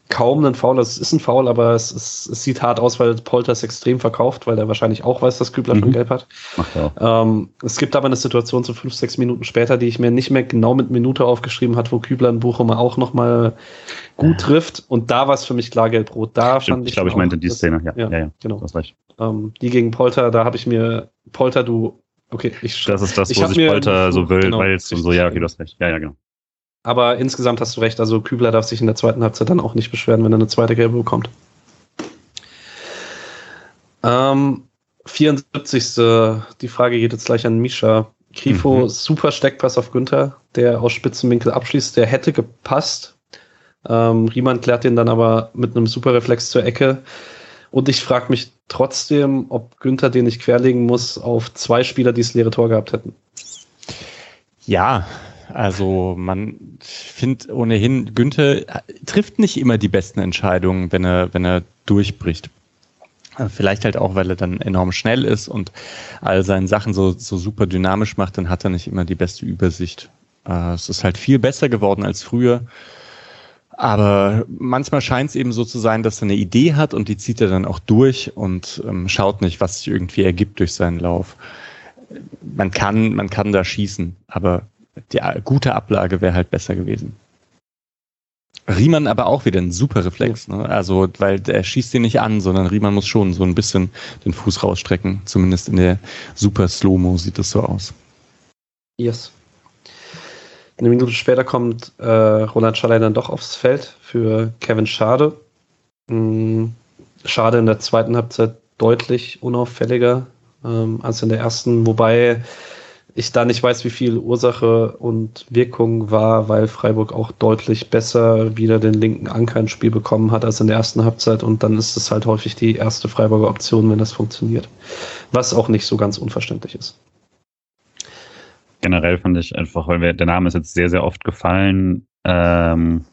kaum ein Foul. Es ist ein Foul, aber es, ist, es sieht hart aus, weil Polter es extrem verkauft, weil er wahrscheinlich auch weiß, dass Kübler mhm. schon gelb hat. Ähm, es gibt aber eine Situation so fünf, sechs Minuten später, die ich mir nicht mehr genau mit Minute aufgeschrieben hat, wo Kübler in Bochum auch nochmal gut trifft. Und da war es für mich klar gelb-rot. Da Stimmt, fand ich. glaube, ich meinte die Szene, ja. Ja, ja, ja genau. Ähm, die gegen Polter, da habe ich mir, Polter, du Okay, ich Das ist das, wo sich Polter so will, genau, weil es so, ja, okay, du hast recht. Ja, ja, genau. Aber insgesamt hast du recht, also Kübler darf sich in der zweiten Halbzeit dann auch nicht beschweren, wenn er eine zweite Gelbe bekommt. Ähm, 74. Die Frage geht jetzt gleich an Misha. Grifo, mhm. super Steckpass auf Günther, der aus Spitzenwinkel abschließt, der hätte gepasst. Ähm, Riemann klärt den dann aber mit einem super Reflex zur Ecke. Und ich frage mich trotzdem, ob Günther den nicht querlegen muss auf zwei Spieler, die das leere Tor gehabt hätten. Ja, also man findet ohnehin, Günther trifft nicht immer die besten Entscheidungen, wenn er, wenn er durchbricht. Vielleicht halt auch, weil er dann enorm schnell ist und all seine Sachen so, so super dynamisch macht, dann hat er nicht immer die beste Übersicht. Äh, es ist halt viel besser geworden als früher. Aber manchmal scheint es eben so zu sein, dass er eine Idee hat und die zieht er dann auch durch und ähm, schaut nicht, was sich irgendwie ergibt durch seinen Lauf. Man kann, man kann da schießen, aber die gute Ablage wäre halt besser gewesen. Riemann aber auch wieder ein super Reflex, ne? Also, weil er schießt ihn nicht an, sondern Riemann muss schon so ein bisschen den Fuß rausstrecken. Zumindest in der super Slow-Mo sieht es so aus. Yes. Eine Minute später kommt äh, Roland Schaller dann doch aufs Feld für Kevin Schade. Mhm. Schade in der zweiten Halbzeit deutlich unauffälliger ähm, als in der ersten, wobei ich da nicht weiß, wie viel Ursache und Wirkung war, weil Freiburg auch deutlich besser wieder den linken Anker ins Spiel bekommen hat als in der ersten Halbzeit und dann ist es halt häufig die erste Freiburger Option, wenn das funktioniert. Was auch nicht so ganz unverständlich ist generell fand ich einfach, weil wir, der Name ist jetzt sehr, sehr oft gefallen. Ähm,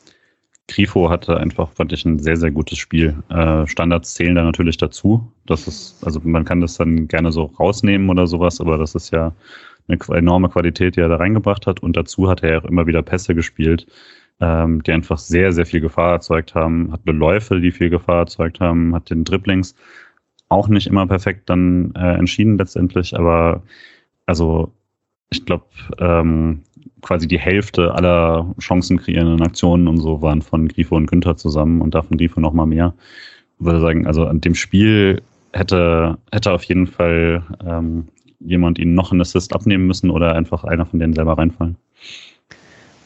Grifo hatte einfach, fand ich, ein sehr, sehr gutes Spiel. Äh, Standards zählen da natürlich dazu. Das ist, also man kann das dann gerne so rausnehmen oder sowas, aber das ist ja eine enorme Qualität, die er da reingebracht hat. Und dazu hat er auch immer wieder Pässe gespielt, ähm, die einfach sehr, sehr viel Gefahr erzeugt haben, hat Beläufe, die viel Gefahr erzeugt haben, hat den Dribblings auch nicht immer perfekt dann äh, entschieden letztendlich, aber also ich glaube, ähm, quasi die Hälfte aller Chancen kreierenden Aktionen und so waren von Grifo und Günther zusammen und davon Grifo noch mal mehr. Ich würde sagen, also an dem Spiel hätte, hätte auf jeden Fall ähm, jemand ihnen noch einen Assist abnehmen müssen oder einfach einer von denen selber reinfallen.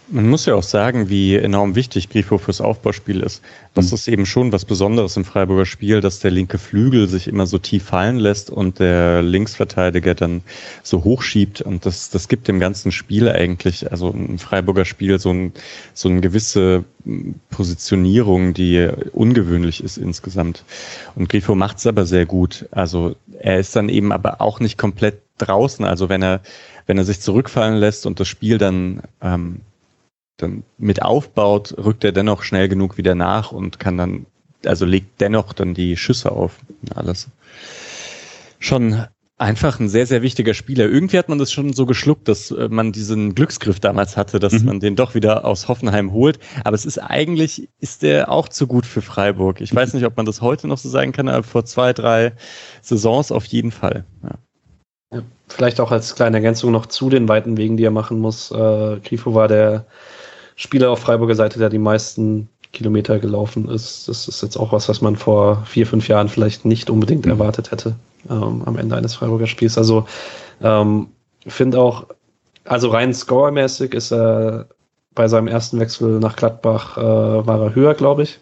Man muss ja auch sagen, wie enorm wichtig Grifo fürs Aufbauspiel ist. Das mhm. ist eben schon was Besonderes im Freiburger Spiel, dass der linke Flügel sich immer so tief fallen lässt und der Linksverteidiger dann so hochschiebt. Und das, das gibt dem ganzen Spiel eigentlich, also im Freiburger Spiel, so, ein, so eine gewisse Positionierung, die ungewöhnlich ist insgesamt. Und Grifo macht es aber sehr gut. Also er ist dann eben aber auch nicht komplett draußen. Also wenn er, wenn er sich zurückfallen lässt und das Spiel dann ähm, dann mit aufbaut, rückt er dennoch schnell genug wieder nach und kann dann, also legt dennoch dann die Schüsse auf. Alles. Schon einfach ein sehr, sehr wichtiger Spieler. Irgendwie hat man das schon so geschluckt, dass äh, man diesen Glücksgriff damals hatte, dass mhm. man den doch wieder aus Hoffenheim holt. Aber es ist eigentlich, ist der auch zu gut für Freiburg. Ich weiß nicht, ob man das heute noch so sagen kann, aber vor zwei, drei Saisons auf jeden Fall. Ja. Ja, vielleicht auch als kleine Ergänzung noch zu den weiten Wegen, die er machen muss. Äh, Grifo war der Spieler auf Freiburger Seite, der die meisten Kilometer gelaufen ist. Das ist jetzt auch was, was man vor vier, fünf Jahren vielleicht nicht unbedingt mhm. erwartet hätte ähm, am Ende eines Freiburger Spiels. Also ähm, finde auch, also rein scorermäßig ist er bei seinem ersten Wechsel nach Gladbach äh, war er höher, glaube ich.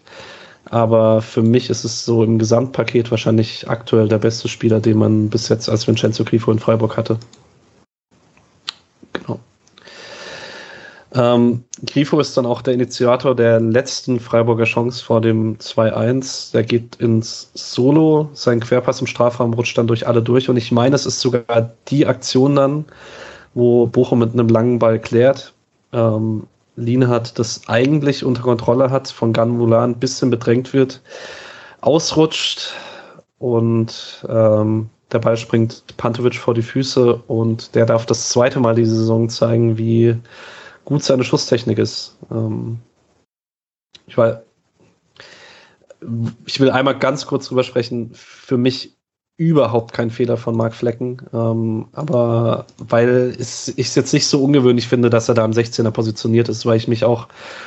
Aber für mich ist es so im Gesamtpaket wahrscheinlich aktuell der beste Spieler, den man bis jetzt als Vincenzo Grifo in Freiburg hatte. Ähm, Grifo ist dann auch der Initiator der letzten Freiburger Chance vor dem 2-1. Der geht ins Solo, sein Querpass im Strafraum rutscht dann durch alle durch und ich meine, es ist sogar die Aktion dann, wo Bochum mit einem langen Ball klärt. Ähm, Lienhardt das eigentlich unter Kontrolle hat, von Ganvulan ein bisschen bedrängt wird, ausrutscht und ähm, der Ball springt Pantovic vor die Füße und der darf das zweite Mal diese Saison zeigen, wie gut seine Schusstechnik ist. Ähm, ich, war, ich will einmal ganz kurz drüber sprechen. Für mich überhaupt kein Fehler von Marc Flecken. Ähm, aber weil ich es jetzt nicht so ungewöhnlich finde, dass er da am 16er positioniert ist, weil ich mich auch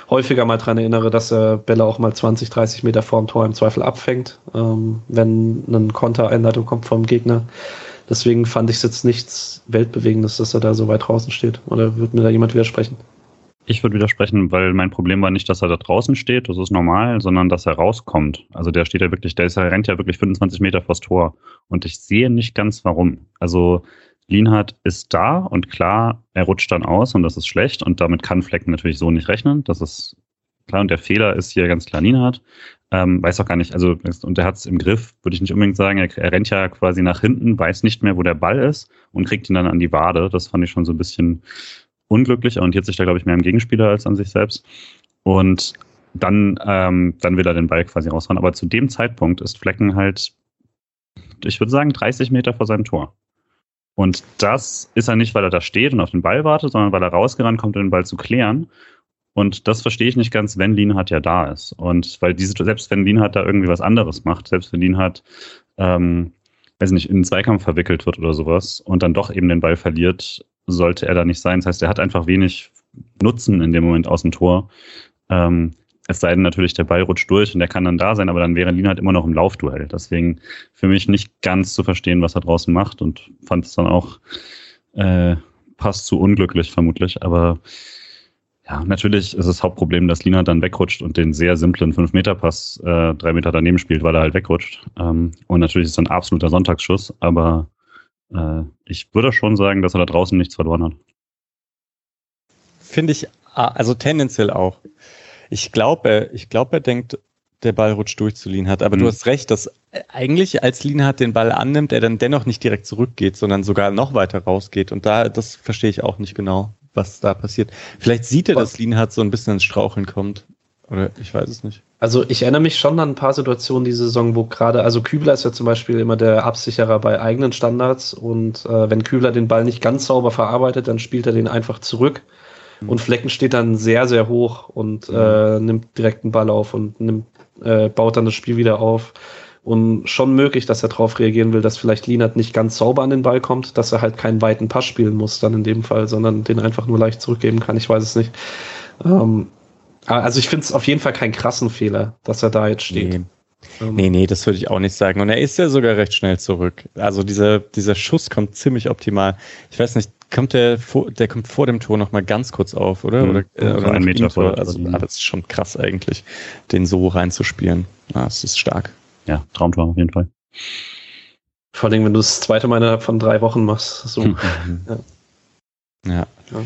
häufiger mal dran erinnere, dass er Bälle auch mal 20, 30 Meter vorm Tor im Zweifel abfängt, ähm, wenn ein Kontereinleitung kommt vom Gegner. Deswegen fand ich es jetzt nichts Weltbewegendes, dass er da so weit draußen steht. Oder wird mir da jemand widersprechen? Ich würde widersprechen, weil mein Problem war nicht, dass er da draußen steht, das ist normal, sondern dass er rauskommt. Also der steht ja wirklich, der, ist, der rennt ja wirklich 25 Meter vors Tor. Und ich sehe nicht ganz warum. Also Lienhardt ist da und klar, er rutscht dann aus und das ist schlecht und damit kann Flecken natürlich so nicht rechnen. Das ist klar und der Fehler ist hier ganz klar Lienhardt. Ähm, weiß auch gar nicht, also und der hat es im Griff, würde ich nicht unbedingt sagen. Er, er rennt ja quasi nach hinten, weiß nicht mehr, wo der Ball ist und kriegt ihn dann an die Wade. Das fand ich schon so ein bisschen unglücklich, orientiert sich da, glaube ich, mehr am Gegenspieler als an sich selbst. Und dann, ähm, dann will er den Ball quasi rausfahren. Aber zu dem Zeitpunkt ist Flecken halt, ich würde sagen, 30 Meter vor seinem Tor. Und das ist er nicht, weil er da steht und auf den Ball wartet, sondern weil er rausgerannt kommt, um den Ball zu klären. Und das verstehe ich nicht ganz, wenn Lienhardt ja da ist. Und weil diese, selbst wenn Lienhardt da irgendwie was anderes macht, selbst wenn Lienhardt, ähm, weiß nicht, in einen Zweikampf verwickelt wird oder sowas und dann doch eben den Ball verliert, sollte er da nicht sein. Das heißt, er hat einfach wenig Nutzen in dem Moment aus dem Tor. Ähm, es sei denn natürlich, der Ball rutscht durch und der kann dann da sein, aber dann wäre Lina halt immer noch im Laufduell. Deswegen für mich nicht ganz zu verstehen, was er draußen macht und fand es dann auch äh, passt zu unglücklich vermutlich. Aber ja, natürlich ist das Hauptproblem, dass Lina dann wegrutscht und den sehr simplen 5-Meter-Pass äh, drei Meter daneben spielt, weil er halt wegrutscht. Ähm, und natürlich ist es ein absoluter Sonntagsschuss, aber äh, ich würde schon sagen, dass er da draußen nichts verloren hat. Finde ich, also tendenziell auch. Ich glaube, ich glaube, er denkt, der Ball rutscht durch zu Lienhardt. Aber mhm. du hast recht, dass eigentlich als Lienhardt den Ball annimmt, er dann dennoch nicht direkt zurückgeht, sondern sogar noch weiter rausgeht. Und da, das verstehe ich auch nicht genau, was da passiert. Vielleicht sieht er, dass Lienhardt so ein bisschen ins Straucheln kommt. Oder ich weiß es nicht. Also ich erinnere mich schon an ein paar Situationen diese Saison, wo gerade, also Kübler ist ja zum Beispiel immer der Absicherer bei eigenen Standards und äh, wenn Kübler den Ball nicht ganz sauber verarbeitet, dann spielt er den einfach zurück mhm. und Flecken steht dann sehr, sehr hoch und mhm. äh, nimmt direkt den Ball auf und nimmt, äh, baut dann das Spiel wieder auf. Und schon möglich, dass er darauf reagieren will, dass vielleicht Lienert nicht ganz sauber an den Ball kommt, dass er halt keinen weiten Pass spielen muss dann in dem Fall, sondern den einfach nur leicht zurückgeben kann. Ich weiß es nicht. Ähm, also ich finde es auf jeden Fall keinen krassen Fehler, dass er da jetzt steht. Nee. Ähm. Nee, nee, das würde ich auch nicht sagen. Und er ist ja sogar recht schnell zurück. Also dieser, dieser Schuss kommt ziemlich optimal. Ich weiß nicht, kommt der vor, der kommt vor dem Tor nochmal ganz kurz auf, oder? Mhm. Oder, äh, oder ein Meter vor. Also ah, das ist schon krass eigentlich, den so reinzuspielen. Ah, das ist stark. Ja, Traumtor auf jeden Fall. Vor allem, wenn du das zweite Mal innerhalb von drei Wochen machst. So. Mhm. ja. ja. ja.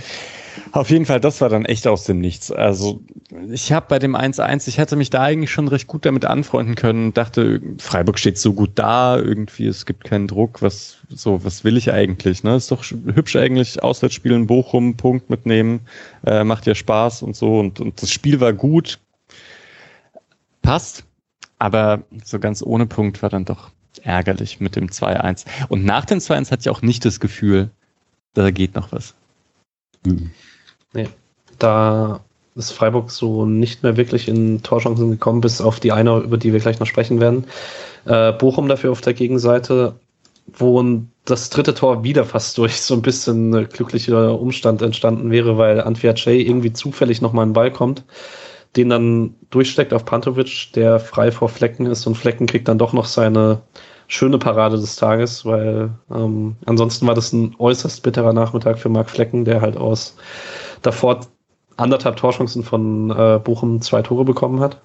Auf jeden Fall, das war dann echt aus dem Nichts. Also ich habe bei dem 1-1, ich hätte mich da eigentlich schon recht gut damit anfreunden können. Dachte, Freiburg steht so gut da, irgendwie, es gibt keinen Druck. Was so, was will ich eigentlich? Ne, ist doch hübsch eigentlich. Auswärtsspielen, Bochum, Punkt mitnehmen, äh, macht ja Spaß und so. Und, und das Spiel war gut, passt. Aber so ganz ohne Punkt war dann doch ärgerlich mit dem 2-1. Und nach dem 2-1 hatte ich auch nicht das Gefühl, da geht noch was. Mhm. Nee, da ist Freiburg so nicht mehr wirklich in Torchancen gekommen, bis auf die eine, über die wir gleich noch sprechen werden. Äh, Bochum dafür auf der Gegenseite wo das dritte Tor wieder fast durch so ein bisschen glücklicher Umstand entstanden wäre, weil Antwia Jay irgendwie zufällig nochmal einen Ball kommt, den dann durchsteckt auf Pantovic, der frei vor Flecken ist und Flecken kriegt dann doch noch seine schöne Parade des Tages, weil ähm, ansonsten war das ein äußerst bitterer Nachmittag für Marc Flecken, der halt aus davor anderthalb Torchancen von äh, Bochum zwei Tore bekommen hat.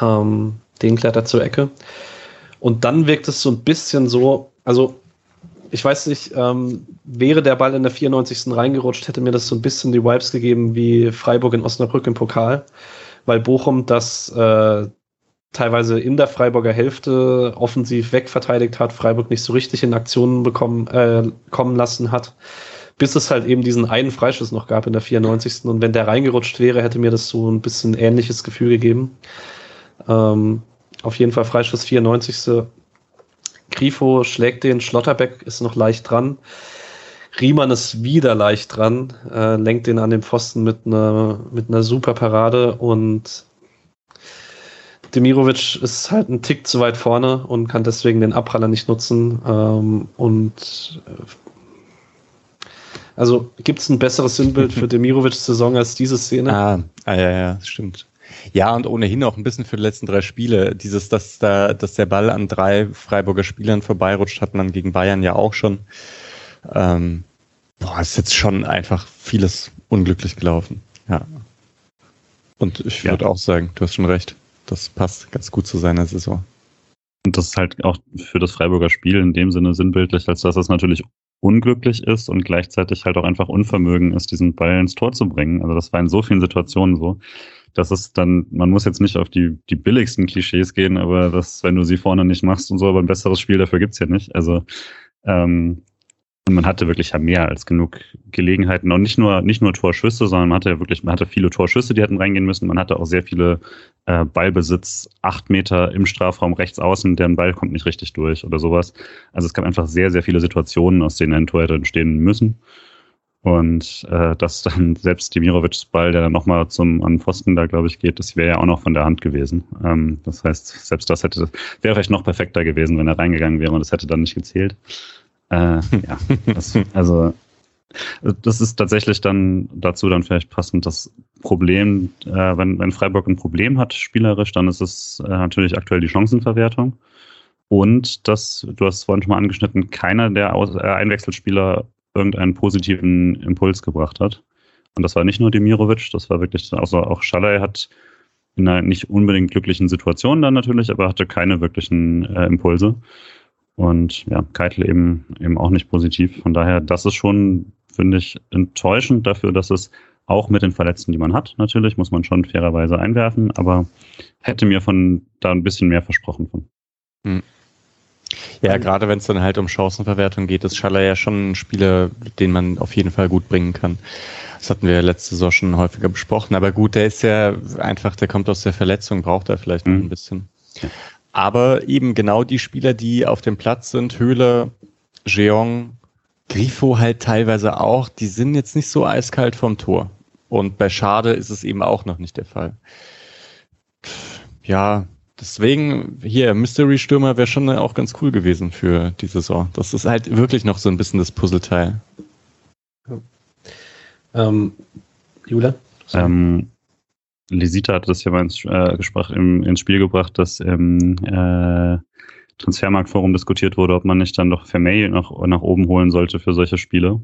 Ähm, den klärt er zur Ecke. Und dann wirkt es so ein bisschen so, also ich weiß nicht, ähm, wäre der Ball in der 94. reingerutscht, hätte mir das so ein bisschen die Vibes gegeben wie Freiburg in Osnabrück im Pokal, weil Bochum das äh, teilweise in der Freiburger Hälfte offensiv wegverteidigt hat, Freiburg nicht so richtig in Aktionen bekommen, äh, kommen lassen hat, bis es halt eben diesen einen Freischuss noch gab in der 94. Und wenn der reingerutscht wäre, hätte mir das so ein bisschen ähnliches Gefühl gegeben. Ähm, auf jeden Fall Freischuss 94. Grifo schlägt den, Schlotterbeck ist noch leicht dran. Riemann ist wieder leicht dran, äh, lenkt den an den Pfosten mit einer mit einer super Parade und Demirovic ist halt ein Tick zu weit vorne und kann deswegen den Abpraller nicht nutzen. Ähm, und äh, also gibt es ein besseres Sinnbild für Demirovics Saison als diese Szene? Ah, ah ja, ja, stimmt. Ja, und ohnehin auch ein bisschen für die letzten drei Spiele. Dieses, dass, da, dass der Ball an drei Freiburger Spielern vorbeirutscht, hat man gegen Bayern ja auch schon. Ähm, boah, ist jetzt schon einfach vieles unglücklich gelaufen. Ja. Und ich würde ja. auch sagen, du hast schon recht. Das passt ganz gut zu seiner Saison. Und das ist halt auch für das Freiburger Spiel in dem Sinne sinnbildlich, als dass es natürlich unglücklich ist und gleichzeitig halt auch einfach Unvermögen ist, diesen Ball ins Tor zu bringen. Also das war in so vielen Situationen so das ist dann, man muss jetzt nicht auf die, die billigsten Klischees gehen, aber das, wenn du sie vorne nicht machst und so, aber ein besseres Spiel dafür gibt's ja nicht. Also ähm, man hatte wirklich ja mehr als genug Gelegenheiten und nicht nur nicht nur Torschüsse, sondern man hatte ja wirklich, man hatte viele Torschüsse, die hätten reingehen müssen. Man hatte auch sehr viele äh, Ballbesitz, acht Meter im Strafraum rechts außen, deren Ball kommt nicht richtig durch oder sowas. Also es gab einfach sehr sehr viele Situationen, aus denen ein Tor hätte entstehen müssen. Und äh, dass dann selbst Demirovics Ball, der dann nochmal zum an Pfosten da, glaube ich, geht, das wäre ja auch noch von der Hand gewesen. Ähm, das heißt, selbst das hätte wäre vielleicht noch perfekter gewesen, wenn er reingegangen wäre und das hätte dann nicht gezählt. Äh, ja, das, also das ist tatsächlich dann dazu dann vielleicht passend das Problem, äh, wenn, wenn Freiburg ein Problem hat, spielerisch, dann ist es äh, natürlich aktuell die Chancenverwertung. Und das, du hast es vorhin schon mal angeschnitten, keiner der Aus äh, Einwechselspieler irgendeinen positiven Impuls gebracht hat. Und das war nicht nur Demirovic, das war wirklich, also auch Schalay hat in einer nicht unbedingt glücklichen Situation dann natürlich, aber hatte keine wirklichen äh, Impulse. Und ja, Keitel eben, eben auch nicht positiv. Von daher, das ist schon, finde ich, enttäuschend dafür, dass es auch mit den Verletzten, die man hat, natürlich, muss man schon fairerweise einwerfen, aber hätte mir von da ein bisschen mehr versprochen von. Hm. Ja, gerade wenn es dann halt um Chancenverwertung geht, ist Schaller ja schon ein Spieler, den man auf jeden Fall gut bringen kann. Das hatten wir letzte Saison schon häufiger besprochen. Aber gut, der ist ja einfach, der kommt aus der Verletzung, braucht er vielleicht noch mhm. ein bisschen. Aber eben genau die Spieler, die auf dem Platz sind, Höhle, Jeong, Grifo halt teilweise auch, die sind jetzt nicht so eiskalt vom Tor. Und bei Schade ist es eben auch noch nicht der Fall. Ja, Deswegen hier, Mystery Stürmer wäre schon auch ganz cool gewesen für die Saison. Das ist halt wirklich noch so ein bisschen das Puzzleteil. Ja. Ähm, Jule? Ähm, Lisita hat das ja mal ins, äh, im, ins Spiel gebracht, dass im äh, Transfermarktforum diskutiert wurde, ob man nicht dann doch Vermey nach, nach oben holen sollte für solche Spiele.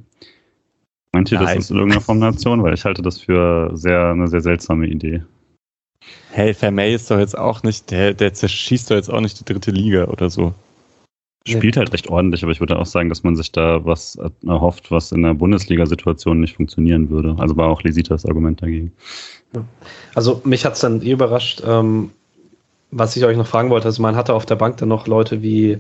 Meint ihr, Nein. das ist in irgendeiner Form eine Option? Weil ich halte das für sehr, eine sehr seltsame Idee. Hey, Vermey ist doch jetzt auch nicht, der, der zerschießt doch jetzt auch nicht die dritte Liga oder so. Spielt halt recht ordentlich, aber ich würde auch sagen, dass man sich da was erhofft, was in der Bundesliga-Situation nicht funktionieren würde. Also war auch Lesitas Argument dagegen. Also mich hat es dann eh überrascht, ähm, was ich euch noch fragen wollte. Also man hatte auf der Bank dann noch Leute wie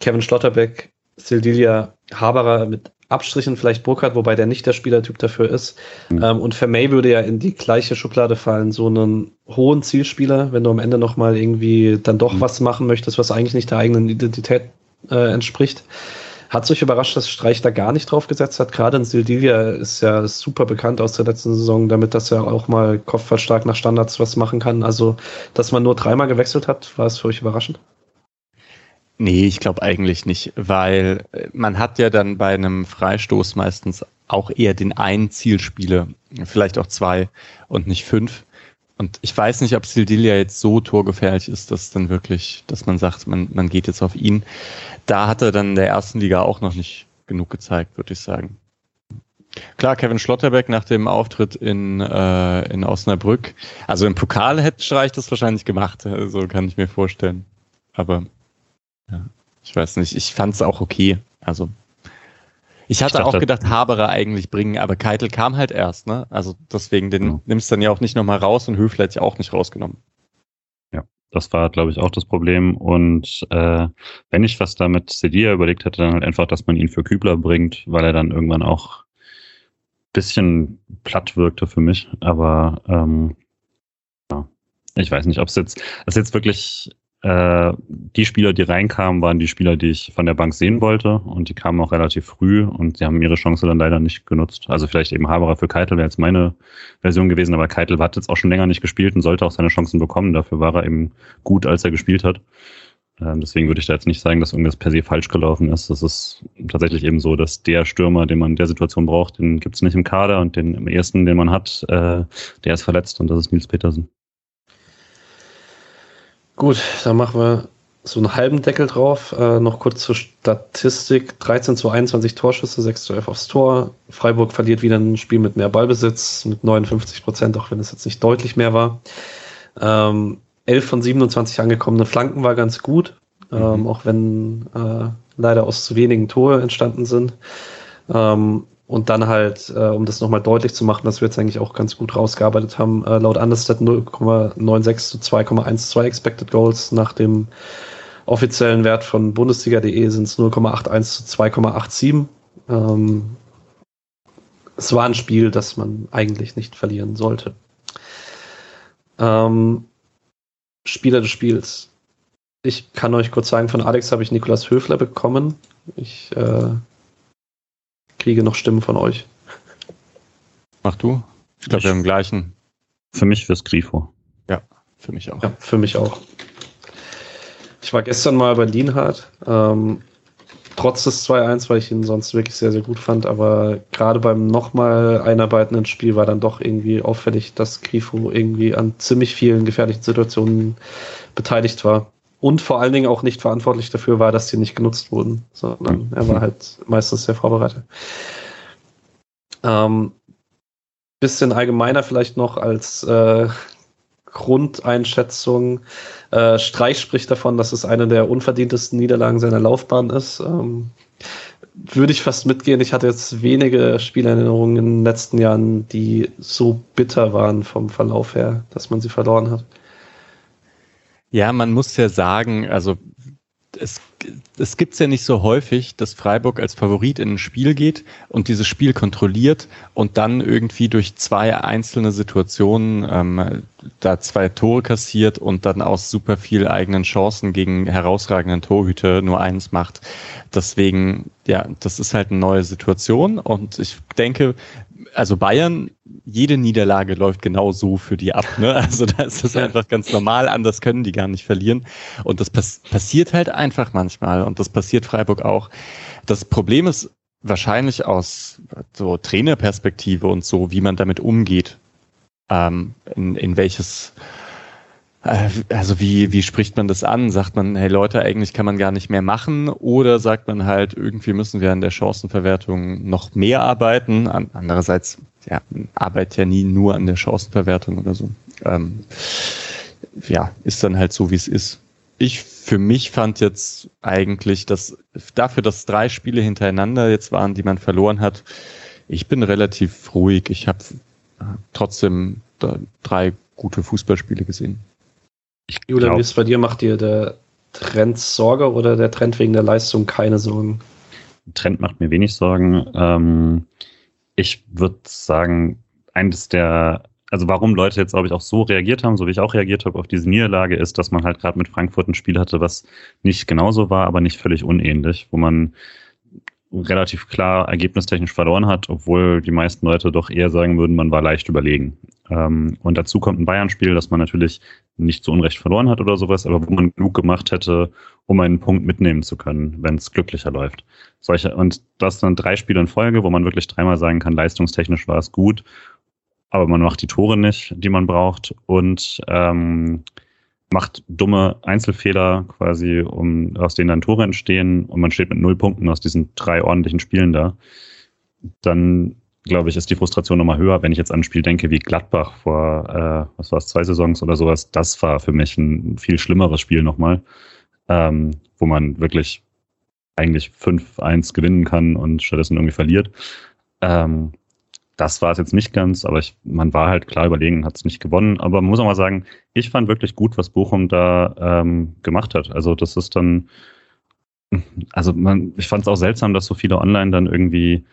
Kevin Schlotterbeck, Sildilia Haberer mit Abstrichen vielleicht Burkhardt, wobei der nicht der Spielertyp dafür ist. Mhm. Ähm, und May würde ja in die gleiche Schublade fallen, so einen hohen Zielspieler, wenn du am Ende nochmal irgendwie dann doch mhm. was machen möchtest, was eigentlich nicht der eigenen Identität äh, entspricht. Hat sich überrascht, dass Streich da gar nicht drauf gesetzt hat. Gerade in Sildilia ist ja super bekannt aus der letzten Saison, damit dass er auch mal kopfballstark nach Standards was machen kann. Also, dass man nur dreimal gewechselt hat, war es für euch überraschend? Nee, ich glaube eigentlich nicht, weil äh, man hat ja dann bei einem Freistoß meistens auch eher den einen Zielspieler, vielleicht auch zwei und nicht fünf. Und ich weiß nicht, ob Sildilia jetzt so torgefährlich ist, dass dann wirklich, dass man sagt, man, man geht jetzt auf ihn. Da hat er dann in der ersten Liga auch noch nicht genug gezeigt, würde ich sagen. Klar, Kevin Schlotterbeck nach dem Auftritt in, äh, in Osnabrück. Also im Pokal hätte Streich das wahrscheinlich gemacht, so also kann ich mir vorstellen. Aber ja, ich weiß nicht, ich fand es auch okay. Also ich hatte ich dachte, auch gedacht, Haberer eigentlich bringen, aber Keitel kam halt erst, ne? Also deswegen, den ja. nimmst du dann ja auch nicht nochmal raus und Höfler hätte ja auch nicht rausgenommen. Ja, das war, glaube ich, auch das Problem. Und äh, wenn ich was da mit Sedia überlegt hätte, dann halt einfach, dass man ihn für Kübler bringt, weil er dann irgendwann auch bisschen platt wirkte für mich. Aber ähm, ja, ich weiß nicht, ob es jetzt, das jetzt wirklich äh, die Spieler, die reinkamen, waren die Spieler, die ich von der Bank sehen wollte und die kamen auch relativ früh und sie haben ihre Chance dann leider nicht genutzt. Also vielleicht eben Haberer für Keitel wäre jetzt meine Version gewesen, aber Keitel hat jetzt auch schon länger nicht gespielt und sollte auch seine Chancen bekommen. Dafür war er eben gut, als er gespielt hat. Ähm, deswegen würde ich da jetzt nicht sagen, dass irgendwas per se falsch gelaufen ist. Das ist tatsächlich eben so, dass der Stürmer, den man in der Situation braucht, den gibt es nicht im Kader und den im ersten, den man hat, äh, der ist verletzt und das ist Nils Petersen. Gut, dann machen wir so einen halben Deckel drauf. Äh, noch kurz zur Statistik. 13 zu 21 Torschüsse, 6 zu 11 aufs Tor. Freiburg verliert wieder ein Spiel mit mehr Ballbesitz, mit 59 Prozent, auch wenn es jetzt nicht deutlich mehr war. Ähm, 11 von 27 angekommene Flanken war ganz gut, ähm, mhm. auch wenn äh, leider aus zu wenigen Tore entstanden sind. Ähm, und dann halt, äh, um das nochmal deutlich zu machen, dass wir jetzt eigentlich auch ganz gut rausgearbeitet haben, äh, laut Understat 0,96 zu 2,12 Expected Goals. Nach dem offiziellen Wert von Bundesliga.de sind es 0,81 zu 2,87. Ähm, es war ein Spiel, das man eigentlich nicht verlieren sollte. Ähm, Spieler des Spiels. Ich kann euch kurz sagen, von Alex habe ich Nikolas Höfler bekommen. Ich äh, kriege noch Stimmen von euch. Mach du? Ich glaube, wir haben gleichen. Für mich fürs Grifo. Ja, für mich auch. Ja, für mich auch. Ich war gestern mal bei Lienhardt. Ähm, trotz des 2-1, weil ich ihn sonst wirklich sehr, sehr gut fand. Aber gerade beim nochmal einarbeitenden Spiel war dann doch irgendwie auffällig, dass Grifo irgendwie an ziemlich vielen gefährlichen Situationen beteiligt war und vor allen Dingen auch nicht verantwortlich dafür war, dass die nicht genutzt wurden, sondern er war halt meistens sehr vorbereitet. Ähm, bisschen allgemeiner vielleicht noch als äh, Grundeinschätzung. Äh, Streich spricht davon, dass es eine der unverdientesten Niederlagen seiner Laufbahn ist. Ähm, würde ich fast mitgehen. Ich hatte jetzt wenige Spielerinnerungen in den letzten Jahren, die so bitter waren vom Verlauf her, dass man sie verloren hat. Ja, man muss ja sagen, also es, es gibt es ja nicht so häufig, dass Freiburg als Favorit in ein Spiel geht und dieses Spiel kontrolliert und dann irgendwie durch zwei einzelne Situationen ähm, da zwei Tore kassiert und dann aus super viel eigenen Chancen gegen herausragenden Torhüter nur eins macht. Deswegen, ja, das ist halt eine neue Situation und ich denke, also Bayern, jede Niederlage läuft genau so für die ab. Ne? Also da ist das einfach ganz normal, anders können die gar nicht verlieren. Und das pass passiert halt einfach manchmal und das passiert Freiburg auch. Das Problem ist wahrscheinlich aus so Trainerperspektive und so, wie man damit umgeht, ähm, in, in welches also wie, wie spricht man das an? Sagt man, hey Leute, eigentlich kann man gar nicht mehr machen? Oder sagt man halt, irgendwie müssen wir an der Chancenverwertung noch mehr arbeiten? Andererseits, ja, arbeitet ja nie nur an der Chancenverwertung oder so. Ähm, ja, ist dann halt so, wie es ist. Ich für mich fand jetzt eigentlich, dass dafür, dass drei Spiele hintereinander jetzt waren, die man verloren hat, ich bin relativ ruhig. Ich habe äh, trotzdem drei gute Fußballspiele gesehen. Ich Julian, wie ist bei dir? Macht dir der Trend Sorge oder der Trend wegen der Leistung keine Sorgen? Trend macht mir wenig Sorgen. Ähm, ich würde sagen, eines der, also warum Leute jetzt, glaube ich, auch so reagiert haben, so wie ich auch reagiert habe auf diese Niederlage, ist, dass man halt gerade mit Frankfurt ein Spiel hatte, was nicht genauso war, aber nicht völlig unähnlich, wo man relativ klar ergebnistechnisch verloren hat, obwohl die meisten Leute doch eher sagen würden, man war leicht überlegen. Ähm, und dazu kommt ein Bayern-Spiel, das man natürlich nicht zu Unrecht verloren hat oder sowas, aber wo man genug gemacht hätte, um einen Punkt mitnehmen zu können, wenn es glücklicher läuft. Solche, und das dann drei Spiele in Folge, wo man wirklich dreimal sagen kann, leistungstechnisch war es gut, aber man macht die Tore nicht, die man braucht und ähm, macht dumme Einzelfehler quasi, um aus denen dann Tore entstehen und man steht mit null Punkten aus diesen drei ordentlichen Spielen da. Dann glaube ich, ist die Frustration nochmal höher, wenn ich jetzt an ein Spiel denke wie Gladbach vor, äh, was war es, zwei Saisons oder sowas. Das war für mich ein viel schlimmeres Spiel nochmal, ähm, wo man wirklich eigentlich 5-1 gewinnen kann und stattdessen irgendwie verliert. Ähm, das war es jetzt nicht ganz, aber ich, man war halt klar überlegen, hat es nicht gewonnen. Aber man muss auch mal sagen, ich fand wirklich gut, was Bochum da ähm, gemacht hat. Also das ist dann, also man, ich fand es auch seltsam, dass so viele online dann irgendwie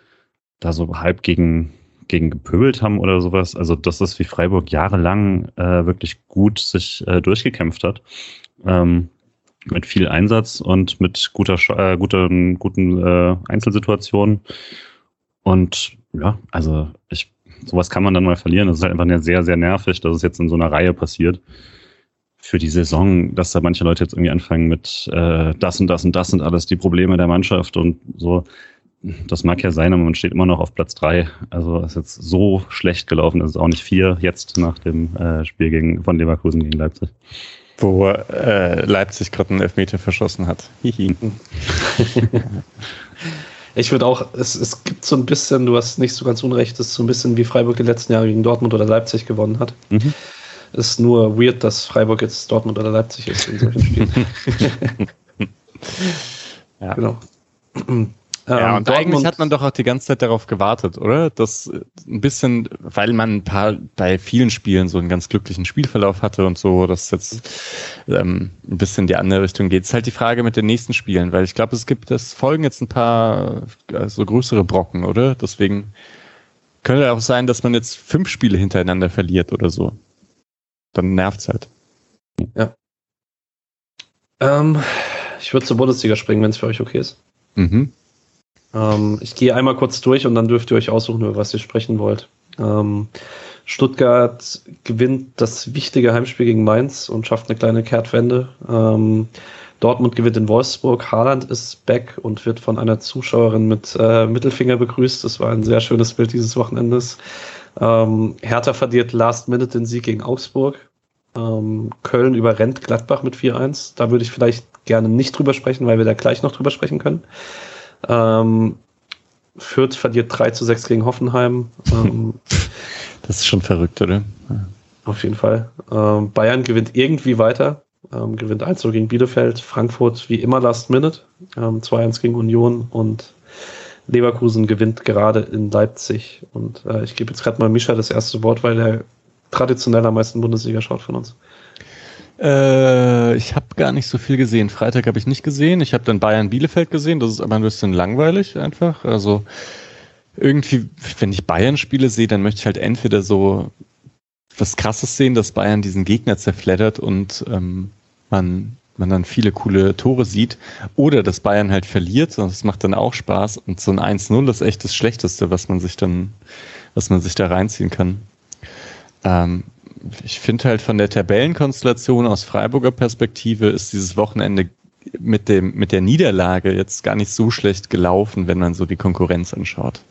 da so halb gegen, gegen gepöbelt haben oder sowas. Also das ist wie Freiburg jahrelang äh, wirklich gut sich äh, durchgekämpft hat. Ähm, mit viel Einsatz und mit guter, äh, guter guten äh, Einzelsituationen. Und ja, also ich, sowas kann man dann mal verlieren. Das ist halt einfach sehr, sehr nervig, dass es jetzt in so einer Reihe passiert. Für die Saison, dass da manche Leute jetzt irgendwie anfangen mit äh, das und das und das sind alles die Probleme der Mannschaft und so. Das mag ja sein, aber man steht immer noch auf Platz drei. Also ist jetzt so schlecht gelaufen, ist es auch nicht vier jetzt nach dem äh, Spiel gegen, von Leverkusen gegen Leipzig. Wo äh, Leipzig gerade einen Elfmeter verschossen hat. Hihi. Ich würde auch, es, es gibt so ein bisschen, du hast nicht so ganz unrecht, es ist so ein bisschen wie Freiburg die letzten Jahre gegen Dortmund oder Leipzig gewonnen hat. Mhm. Ist nur weird, dass Freiburg jetzt Dortmund oder Leipzig ist in solchen Spielen. ja. Genau. Ja, ähm, und Dortmund eigentlich hat man doch auch die ganze Zeit darauf gewartet, oder? Das äh, ein bisschen, weil man ein paar bei vielen Spielen so einen ganz glücklichen Spielverlauf hatte und so, dass jetzt ähm, ein bisschen die andere Richtung geht. Es ist halt die Frage mit den nächsten Spielen, weil ich glaube, es gibt, es folgen jetzt ein paar äh, so größere Brocken, oder? Deswegen könnte auch sein, dass man jetzt fünf Spiele hintereinander verliert oder so. Dann nervt's halt. Ja. Ähm, ich würde zur Bundesliga springen, wenn es für euch okay ist. Mhm. Ähm, ich gehe einmal kurz durch und dann dürft ihr euch aussuchen, über was ihr sprechen wollt. Ähm, Stuttgart gewinnt das wichtige Heimspiel gegen Mainz und schafft eine kleine Kehrtwende. Ähm, Dortmund gewinnt in Wolfsburg. Haaland ist back und wird von einer Zuschauerin mit äh, Mittelfinger begrüßt. Das war ein sehr schönes Bild dieses Wochenendes. Ähm, Hertha verliert last minute den Sieg gegen Augsburg. Ähm, Köln überrennt Gladbach mit 4-1. Da würde ich vielleicht gerne nicht drüber sprechen, weil wir da gleich noch drüber sprechen können. Ähm, Fürth verliert 3 zu 6 gegen Hoffenheim. Ähm, das ist schon verrückt, oder? Auf jeden Fall. Ähm, Bayern gewinnt irgendwie weiter. Ähm, gewinnt 1 gegen Bielefeld. Frankfurt wie immer Last Minute. Ähm, 2-1 gegen Union und Leverkusen gewinnt gerade in Leipzig. Und äh, ich gebe jetzt gerade mal Mischa das erste Wort, weil er traditionell am meisten Bundesliga schaut von uns. Äh, ich habe gar nicht so viel gesehen. Freitag habe ich nicht gesehen. Ich habe dann Bayern Bielefeld gesehen. Das ist aber ein bisschen langweilig einfach. Also irgendwie, wenn ich Bayern-Spiele sehe, dann möchte ich halt entweder so was Krasses sehen, dass Bayern diesen Gegner zerfleddert und ähm, man man dann viele coole Tore sieht oder dass Bayern halt verliert, das macht dann auch Spaß und so ein 1-0 ist echt das Schlechteste, was man sich dann, was man sich da reinziehen kann. Ähm, ich finde halt von der Tabellenkonstellation aus Freiburger Perspektive ist dieses Wochenende mit dem, mit der Niederlage jetzt gar nicht so schlecht gelaufen, wenn man so die Konkurrenz anschaut.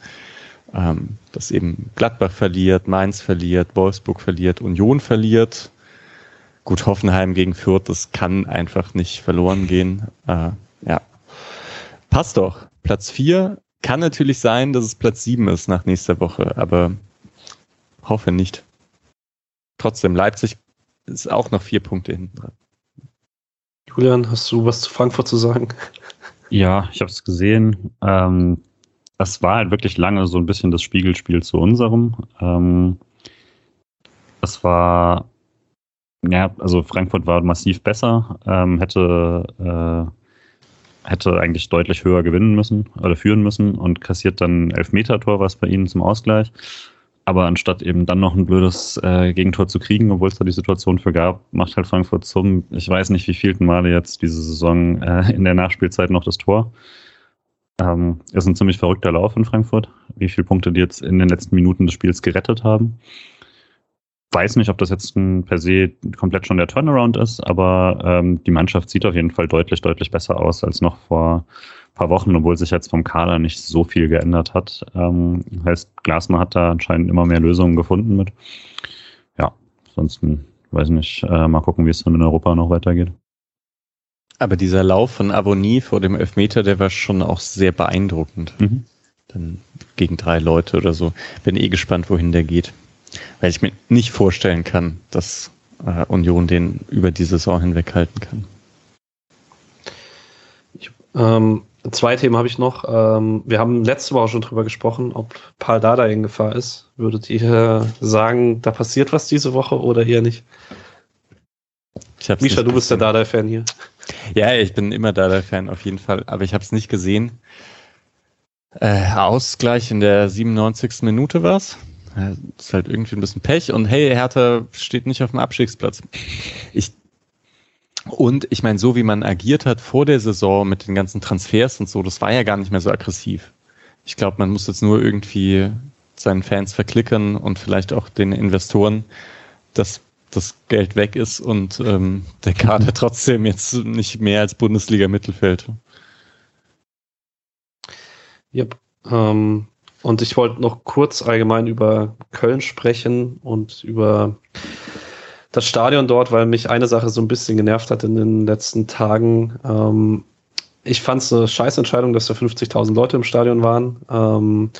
Ähm, dass eben Gladbach verliert, Mainz verliert, Wolfsburg verliert, Union verliert. Gut, Hoffenheim gegen Fürth, das kann einfach nicht verloren gehen. Äh, ja. Passt doch. Platz 4 kann natürlich sein, dass es Platz 7 ist nach nächster Woche, aber hoffe nicht trotzdem, Leipzig ist auch noch vier Punkte hinten dran. Julian, hast du was zu Frankfurt zu sagen? Ja, ich habe es gesehen. Ähm, das war halt wirklich lange so ein bisschen das Spiegelspiel zu unserem. Ähm, das war, ja, also Frankfurt war massiv besser, ähm, hätte, äh, hätte eigentlich deutlich höher gewinnen müssen oder führen müssen und kassiert dann Elfmeter-Tor, was bei ihnen zum Ausgleich. Aber anstatt eben dann noch ein blödes äh, Gegentor zu kriegen, obwohl es da die Situation für gab, macht halt Frankfurt zum, ich weiß nicht wie vielten Male jetzt diese Saison äh, in der Nachspielzeit noch das Tor. Ähm, ist ein ziemlich verrückter Lauf in Frankfurt. Wie viele Punkte die jetzt in den letzten Minuten des Spiels gerettet haben. Weiß nicht, ob das jetzt per se komplett schon der Turnaround ist, aber ähm, die Mannschaft sieht auf jeden Fall deutlich, deutlich besser aus als noch vor ein paar Wochen, obwohl sich jetzt vom Kader nicht so viel geändert hat. Ähm, heißt, Glasner hat da anscheinend immer mehr Lösungen gefunden mit. Ja, ansonsten weiß nicht, äh, mal gucken, wie es dann in Europa noch weitergeht. Aber dieser Lauf von Avonie vor dem Elfmeter, der war schon auch sehr beeindruckend. Mhm. Dann gegen drei Leute oder so. Bin eh gespannt, wohin der geht. Weil ich mir nicht vorstellen kann, dass äh, Union den über die Saison hinweg halten kann. Ich, ähm, zwei Themen habe ich noch. Ähm, wir haben letzte Woche schon drüber gesprochen, ob Paul Dada in Gefahr ist. Würdet ihr sagen, da passiert was diese Woche oder eher nicht? Misha, du bist der Dada-Fan hier. Ja, ich bin immer Dada-Fan auf jeden Fall, aber ich habe es nicht gesehen. Äh, Ausgleich in der 97. Minute war's. Äh, ist halt irgendwie ein bisschen Pech und hey, Hertha steht nicht auf dem Abstiegsplatz. Ich und ich meine, so wie man agiert hat vor der Saison mit den ganzen Transfers und so, das war ja gar nicht mehr so aggressiv. Ich glaube, man muss jetzt nur irgendwie seinen Fans verklickern und vielleicht auch den Investoren, dass das Geld weg ist und ähm, der Kader trotzdem jetzt nicht mehr als Bundesliga-Mittelfeld. Yep. Ähm, und ich wollte noch kurz allgemein über Köln sprechen und über das Stadion dort, weil mich eine Sache so ein bisschen genervt hat in den letzten Tagen. Ähm, ich fand es eine Scheißentscheidung, dass da 50.000 Leute im Stadion waren. Ähm,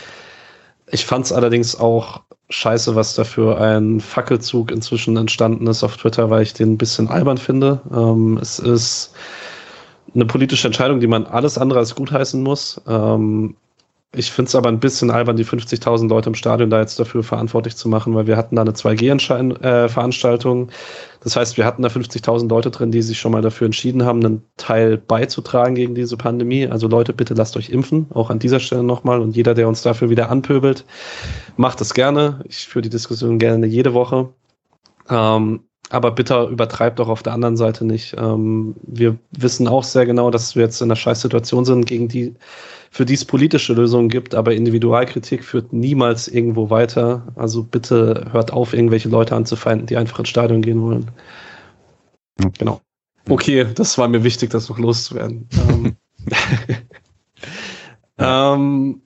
ich fand es allerdings auch scheiße, was da für ein Fackelzug inzwischen entstanden ist auf Twitter, weil ich den ein bisschen albern finde. Ähm, es ist eine politische Entscheidung, die man alles andere als gutheißen muss. Ähm, ich finde es aber ein bisschen albern, die 50.000 Leute im Stadion da jetzt dafür verantwortlich zu machen, weil wir hatten da eine 2G-Veranstaltung. Äh, das heißt, wir hatten da 50.000 Leute drin, die sich schon mal dafür entschieden haben, einen Teil beizutragen gegen diese Pandemie. Also Leute, bitte lasst euch impfen, auch an dieser Stelle nochmal. Und jeder, der uns dafür wieder anpöbelt, macht es gerne. Ich führe die Diskussion gerne jede Woche. Ähm, aber bitte übertreibt auch auf der anderen Seite nicht. Ähm, wir wissen auch sehr genau, dass wir jetzt in einer Scheißsituation sind, gegen die für die es politische Lösungen gibt, aber Individualkritik führt niemals irgendwo weiter. Also bitte hört auf, irgendwelche Leute anzufeinden, die einfach ins Stadion gehen wollen. Genau. Okay, das war mir wichtig, das noch loszuwerden. ähm, ähm,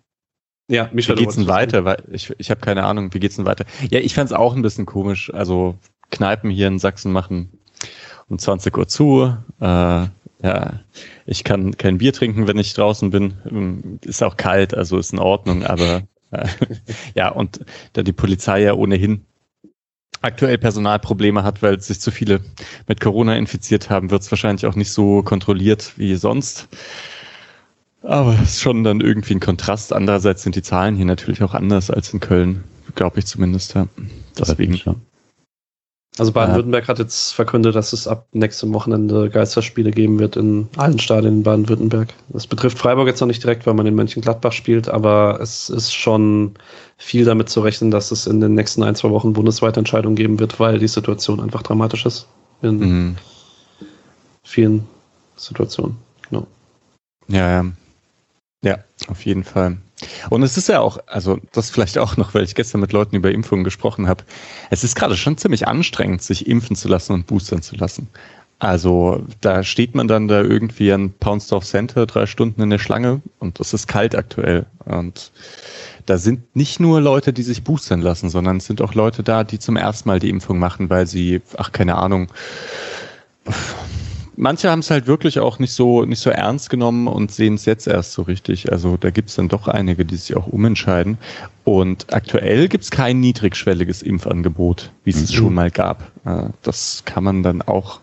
ja, Michael, wie geht's denn weiter? Weil ich, ich habe keine Ahnung, wie geht's denn weiter? Ja, ich fand's auch ein bisschen komisch. Also Kneipen hier in Sachsen machen um 20 Uhr zu. Äh, ja, ich kann kein Bier trinken, wenn ich draußen bin. Ähm, ist auch kalt, also ist in Ordnung, aber äh, ja, und da die Polizei ja ohnehin aktuell Personalprobleme hat, weil sich zu viele mit Corona infiziert haben, wird es wahrscheinlich auch nicht so kontrolliert wie sonst. Aber es ist schon dann irgendwie ein Kontrast. Andererseits sind die Zahlen hier natürlich auch anders als in Köln, glaube ich zumindest. Ja. Deswegen. Also Baden-Württemberg hat jetzt verkündet, dass es ab nächstem Wochenende Geisterspiele geben wird in allen Stadien in Baden-Württemberg. Das betrifft Freiburg jetzt noch nicht direkt, weil man in Mönchengladbach spielt, aber es ist schon viel damit zu rechnen, dass es in den nächsten ein, zwei Wochen bundesweite Entscheidungen geben wird, weil die Situation einfach dramatisch ist. In mhm. vielen Situationen. Genau. Ja, ja. Ja, auf jeden Fall. Und es ist ja auch, also das vielleicht auch noch, weil ich gestern mit Leuten über Impfungen gesprochen habe. Es ist gerade schon ziemlich anstrengend, sich impfen zu lassen und boostern zu lassen. Also da steht man dann da irgendwie an Poundsdorf Center drei Stunden in der Schlange und es ist kalt aktuell. Und da sind nicht nur Leute, die sich boostern lassen, sondern es sind auch Leute da, die zum ersten Mal die Impfung machen, weil sie, ach keine Ahnung, manche haben es halt wirklich auch nicht so, nicht so ernst genommen und sehen es jetzt erst so richtig. Also da gibt es dann doch einige, die sich auch umentscheiden. Und aktuell gibt es kein niedrigschwelliges Impfangebot, wie es mhm. es schon mal gab. Äh, das kann man dann auch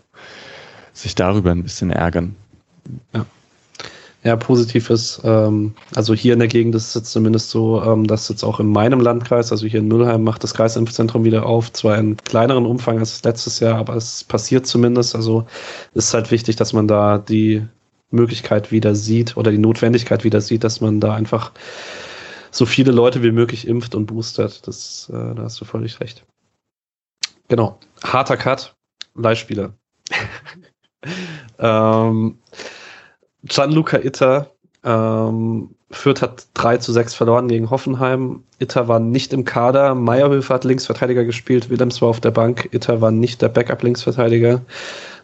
sich darüber ein bisschen ärgern. Ja ja, positiv ist. Ähm, also hier in der Gegend ist es jetzt zumindest so, ähm, dass jetzt auch in meinem Landkreis, also hier in Müllheim, macht das Kreisimpfzentrum wieder auf. Zwar in kleineren Umfang als letztes Jahr, aber es passiert zumindest. Also ist halt wichtig, dass man da die Möglichkeit wieder sieht oder die Notwendigkeit wieder sieht, dass man da einfach so viele Leute wie möglich impft und boostert. Das, äh, da hast du völlig recht. Genau. Harter Cut. Leihspieler. ähm, Gianluca Itter ähm, Fürth hat 3 zu 6 verloren gegen Hoffenheim. Itter war nicht im Kader. Meyerhöfer hat Linksverteidiger gespielt. Willems war auf der Bank. Itter war nicht der Backup-Linksverteidiger.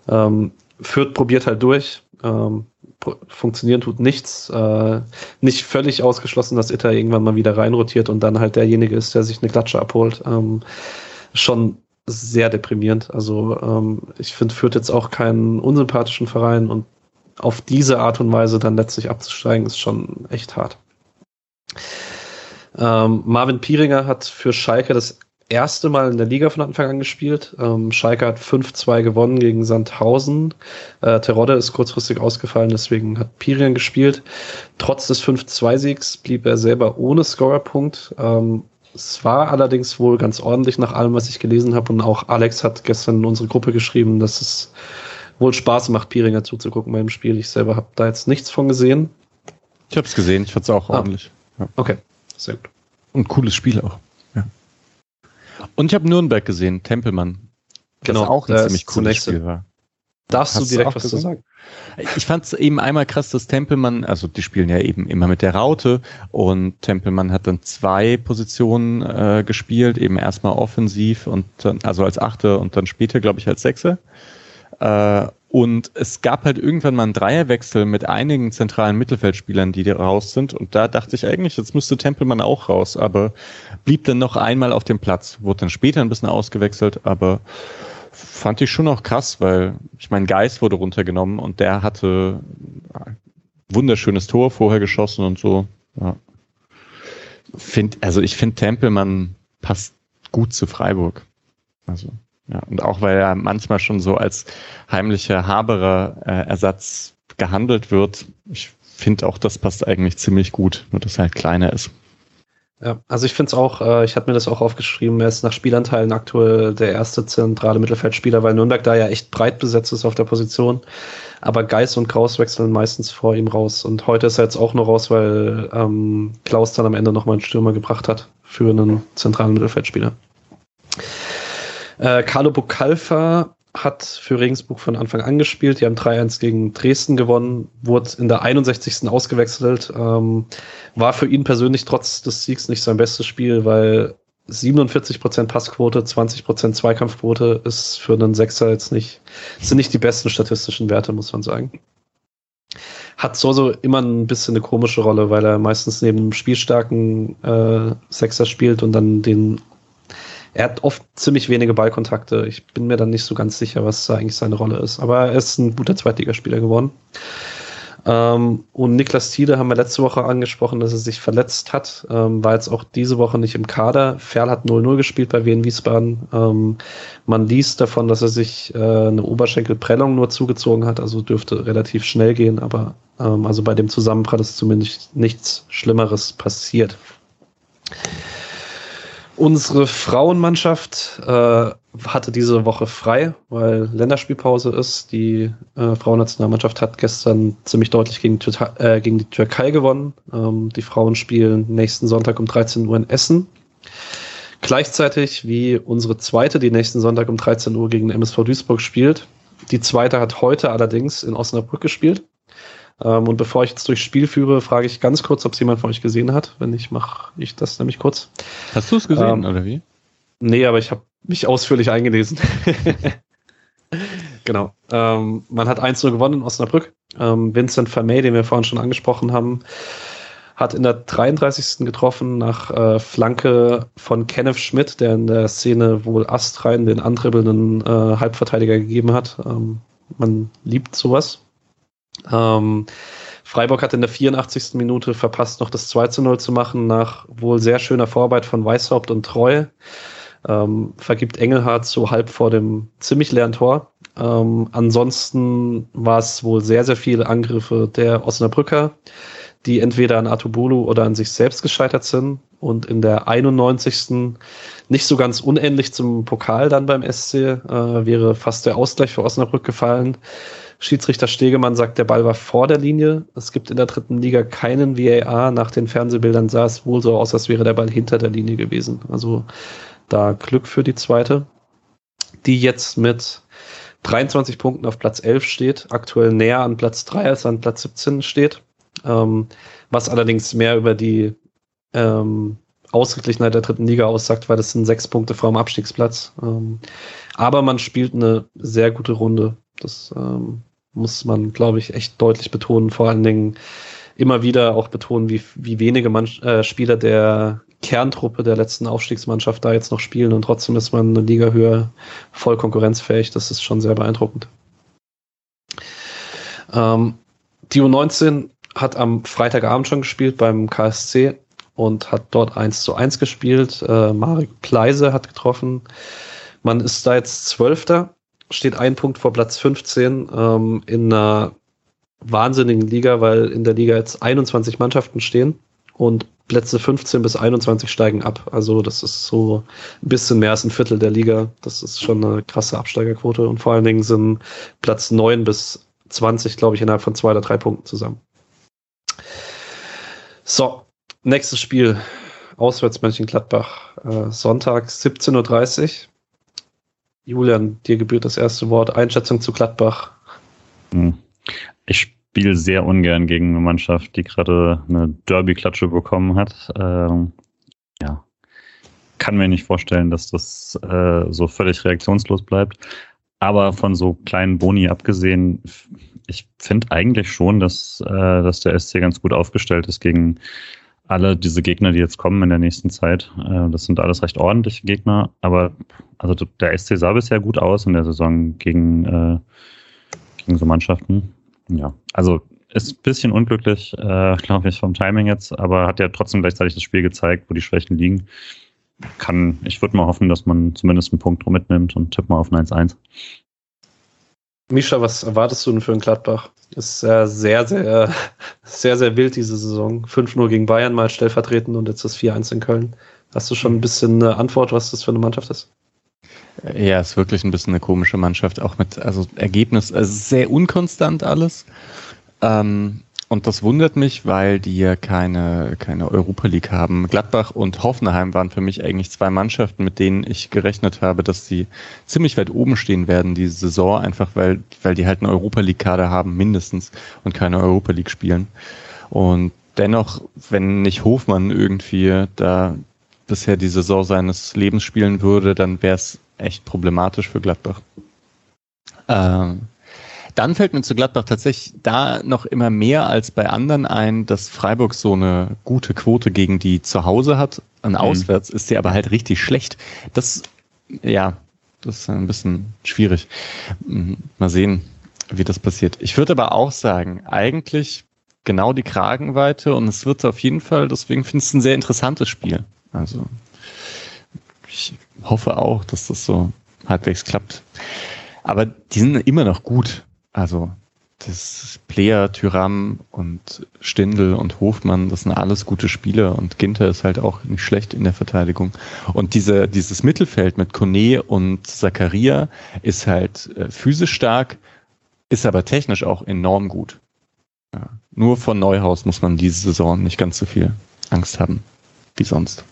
Ähm, Fürth probiert halt durch. Ähm, funktionieren tut nichts. Äh, nicht völlig ausgeschlossen, dass Itter irgendwann mal wieder reinrotiert und dann halt derjenige ist, der sich eine Klatsche abholt. Ähm, schon sehr deprimierend. Also ähm, ich finde Fürth jetzt auch keinen unsympathischen Verein und auf diese Art und Weise dann letztlich abzusteigen, ist schon echt hart. Ähm, Marvin Pieringer hat für Schalke das erste Mal in der Liga von Anfang an gespielt. Ähm, Schalke hat 5-2 gewonnen gegen Sandhausen. Äh, Terodde ist kurzfristig ausgefallen, deswegen hat Pieringer gespielt. Trotz des 5-2-Siegs blieb er selber ohne Scorerpunkt. Ähm, es war allerdings wohl ganz ordentlich nach allem, was ich gelesen habe. Und auch Alex hat gestern in unsere Gruppe geschrieben, dass es wohl Spaß macht, Pieringer zuzugucken beim Spiel. Ich selber habe da jetzt nichts von gesehen. Ich habe es gesehen, ich fand es auch ah. ordentlich. Ja. Okay, sehr gut. Und cooles Spiel auch. Ja. Und ich habe Nürnberg gesehen, Tempelmann. Genau, das auch ein ziemlich cooles Spiel war. Darfst Hast du direkt was zu sagen? Ich fand es eben einmal krass, dass Tempelmann, also die spielen ja eben immer mit der Raute und Tempelmann hat dann zwei Positionen äh, gespielt, eben erstmal offensiv und dann, also als Achte und dann später, glaube ich, als Sechse. Äh, und es gab halt irgendwann mal einen Dreierwechsel mit einigen zentralen Mittelfeldspielern, die raus sind. Und da dachte ich eigentlich, jetzt müsste Tempelmann auch raus, aber blieb dann noch einmal auf dem Platz. Wurde dann später ein bisschen ausgewechselt, aber fand ich schon auch krass, weil ich mein Geist wurde runtergenommen und der hatte wunderschönes Tor vorher geschossen und so. Ja. Find, also ich finde Tempelmann passt gut zu Freiburg. Also ja, und auch weil er manchmal schon so als heimlicher Haberer-Ersatz äh, gehandelt wird. Ich finde auch, das passt eigentlich ziemlich gut, nur dass er halt kleiner ist. Ja, also ich finde es auch, äh, ich hatte mir das auch aufgeschrieben, er ist nach Spielanteilen aktuell der erste zentrale Mittelfeldspieler, weil Nürnberg da ja echt breit besetzt ist auf der Position. Aber Geis und Kraus wechseln meistens vor ihm raus. Und heute ist er jetzt auch nur raus, weil ähm, Klaus dann am Ende nochmal einen Stürmer gebracht hat für einen zentralen Mittelfeldspieler. Äh, Carlo Bucalfa hat für Regensburg von Anfang an gespielt. Die haben 3-1 gegen Dresden gewonnen, wurde in der 61. ausgewechselt. Ähm, war für ihn persönlich trotz des Siegs nicht sein bestes Spiel, weil 47% Passquote, 20% Zweikampfquote ist für einen Sechser jetzt nicht, sind nicht die besten statistischen Werte, muss man sagen. Hat Soso immer ein bisschen eine komische Rolle, weil er meistens neben einem spielstarken äh, Sechser spielt und dann den er hat oft ziemlich wenige Ballkontakte. Ich bin mir dann nicht so ganz sicher, was eigentlich seine Rolle ist. Aber er ist ein guter Zweitligaspieler geworden. Ähm, und Niklas Tiede haben wir letzte Woche angesprochen, dass er sich verletzt hat. Ähm, war jetzt auch diese Woche nicht im Kader. Ferl hat 0-0 gespielt bei Wien Wiesbaden. Ähm, man liest davon, dass er sich äh, eine Oberschenkelprellung nur zugezogen hat, also dürfte relativ schnell gehen, aber ähm, also bei dem Zusammenprall ist zumindest nichts Schlimmeres passiert. Unsere Frauenmannschaft äh, hatte diese Woche frei, weil Länderspielpause ist. Die äh, Frauennationalmannschaft hat gestern ziemlich deutlich gegen, äh, gegen die Türkei gewonnen. Ähm, die Frauen spielen nächsten Sonntag um 13 Uhr in Essen. Gleichzeitig wie unsere zweite, die nächsten Sonntag um 13 Uhr gegen MSV Duisburg spielt. Die zweite hat heute allerdings in Osnabrück gespielt. Ähm, und bevor ich jetzt durchs Spiel führe, frage ich ganz kurz, ob es jemand von euch gesehen hat. Wenn nicht, mache ich das nämlich kurz. Hast du es gesehen, ähm, oder wie? Nee, aber ich habe mich ausführlich eingelesen. genau. Ähm, man hat 1-0 gewonnen in Osnabrück. Ähm, Vincent Vermey, den wir vorhin schon angesprochen haben, hat in der 33. getroffen nach äh, Flanke von Kenneth Schmidt, der in der Szene wohl astrein den andribbelnden äh, Halbverteidiger gegeben hat. Ähm, man liebt sowas. Ähm, Freiburg hat in der 84. Minute verpasst, noch das 2 zu 0 zu machen, nach wohl sehr schöner Vorarbeit von Weishaupt und Treu. Ähm, vergibt Engelhardt so halb vor dem ziemlich leeren Tor. Ähm, ansonsten war es wohl sehr, sehr viele Angriffe der Osnabrücker, die entweder an Atubulu oder an sich selbst gescheitert sind. Und in der 91. nicht so ganz unähnlich zum Pokal dann beim SC äh, wäre fast der Ausgleich für Osnabrück gefallen. Schiedsrichter Stegemann sagt, der Ball war vor der Linie. Es gibt in der dritten Liga keinen VAR. Nach den Fernsehbildern sah es wohl so aus, als wäre der Ball hinter der Linie gewesen. Also da Glück für die zweite, die jetzt mit 23 Punkten auf Platz 11 steht, aktuell näher an Platz 3 als an Platz 17 steht. ähm, was allerdings mehr über die ähm, Ausgeglichenheit der dritten Liga aussagt, weil das sind sechs Punkte vor dem Abstiegsplatz. Ähm, aber man spielt eine sehr gute Runde. Das ähm, muss man, glaube ich, echt deutlich betonen. Vor allen Dingen immer wieder auch betonen, wie, wie wenige Mann, äh, Spieler der Kerntruppe der letzten Aufstiegsmannschaft da jetzt noch spielen und trotzdem ist man eine Liga höher voll konkurrenzfähig. Das ist schon sehr beeindruckend. Ähm, die U19 hat am Freitagabend schon gespielt beim KSC und hat dort 1 zu 1 gespielt. Äh, Marek Pleise hat getroffen. Man ist da jetzt Zwölfter, steht ein Punkt vor Platz 15 ähm, in einer wahnsinnigen Liga, weil in der Liga jetzt 21 Mannschaften stehen und Plätze 15 bis 21 steigen ab. Also das ist so ein bisschen mehr als ein Viertel der Liga. Das ist schon eine krasse Absteigerquote und vor allen Dingen sind Platz 9 bis 20, glaube ich, innerhalb von zwei oder drei Punkten zusammen. So, nächstes Spiel. Auswärts Mönchengladbach. Äh, Sonntag 17.30 Uhr. Julian, dir gebührt das erste Wort. Einschätzung zu Gladbach. Hm. Ich spiele sehr ungern gegen eine Mannschaft, die gerade eine Derby-Klatsche bekommen hat. Ähm, ja, kann mir nicht vorstellen, dass das äh, so völlig reaktionslos bleibt. Aber von so kleinen Boni abgesehen, ich finde eigentlich schon, dass, äh, dass der SC ganz gut aufgestellt ist gegen alle diese Gegner, die jetzt kommen in der nächsten Zeit. Äh, das sind alles recht ordentliche Gegner, aber also der SC sah bisher gut aus in der Saison gegen, äh, gegen so Mannschaften. Ja, also ist ein bisschen unglücklich, äh, glaube ich, vom Timing jetzt, aber hat ja trotzdem gleichzeitig das Spiel gezeigt, wo die Schwächen liegen kann, ich würde mal hoffen, dass man zumindest einen Punkt mitnimmt und tipp mal auf 1-1. Misha, was erwartest du denn für einen Gladbach? Ist äh, sehr, sehr, sehr, sehr wild diese Saison. 5-0 gegen Bayern mal stellvertretend und jetzt das 4-1 in Köln. Hast du schon ein bisschen eine Antwort, was das für eine Mannschaft ist? Ja, ist wirklich ein bisschen eine komische Mannschaft, auch mit also Ergebnis, also sehr unkonstant alles. Ähm, und das wundert mich, weil die ja keine, keine Europa League haben. Gladbach und Hoffenheim waren für mich eigentlich zwei Mannschaften, mit denen ich gerechnet habe, dass sie ziemlich weit oben stehen werden diese Saison, einfach weil, weil die halt eine Europa League-Kader haben, mindestens, und keine Europa League spielen. Und dennoch, wenn nicht Hofmann irgendwie da bisher die Saison seines Lebens spielen würde, dann wäre es echt problematisch für Gladbach. Ähm, dann fällt mir zu Gladbach tatsächlich da noch immer mehr als bei anderen ein, dass Freiburg so eine gute Quote gegen die zu Hause hat. An mhm. auswärts ist sie aber halt richtig schlecht. Das, ja, das ist ein bisschen schwierig. Mhm, mal sehen, wie das passiert. Ich würde aber auch sagen, eigentlich genau die Kragenweite und es wird auf jeden Fall, deswegen finde ich es ein sehr interessantes Spiel. Also ich hoffe auch, dass das so halbwegs klappt. Aber die sind immer noch gut. Also das Player, Tyram und Stindl und Hofmann, das sind alles gute Spieler und Ginter ist halt auch nicht schlecht in der Verteidigung. Und diese, dieses Mittelfeld mit Kone und Zakaria ist halt äh, physisch stark, ist aber technisch auch enorm gut. Ja. Nur von Neuhaus muss man diese Saison nicht ganz so viel Angst haben wie sonst.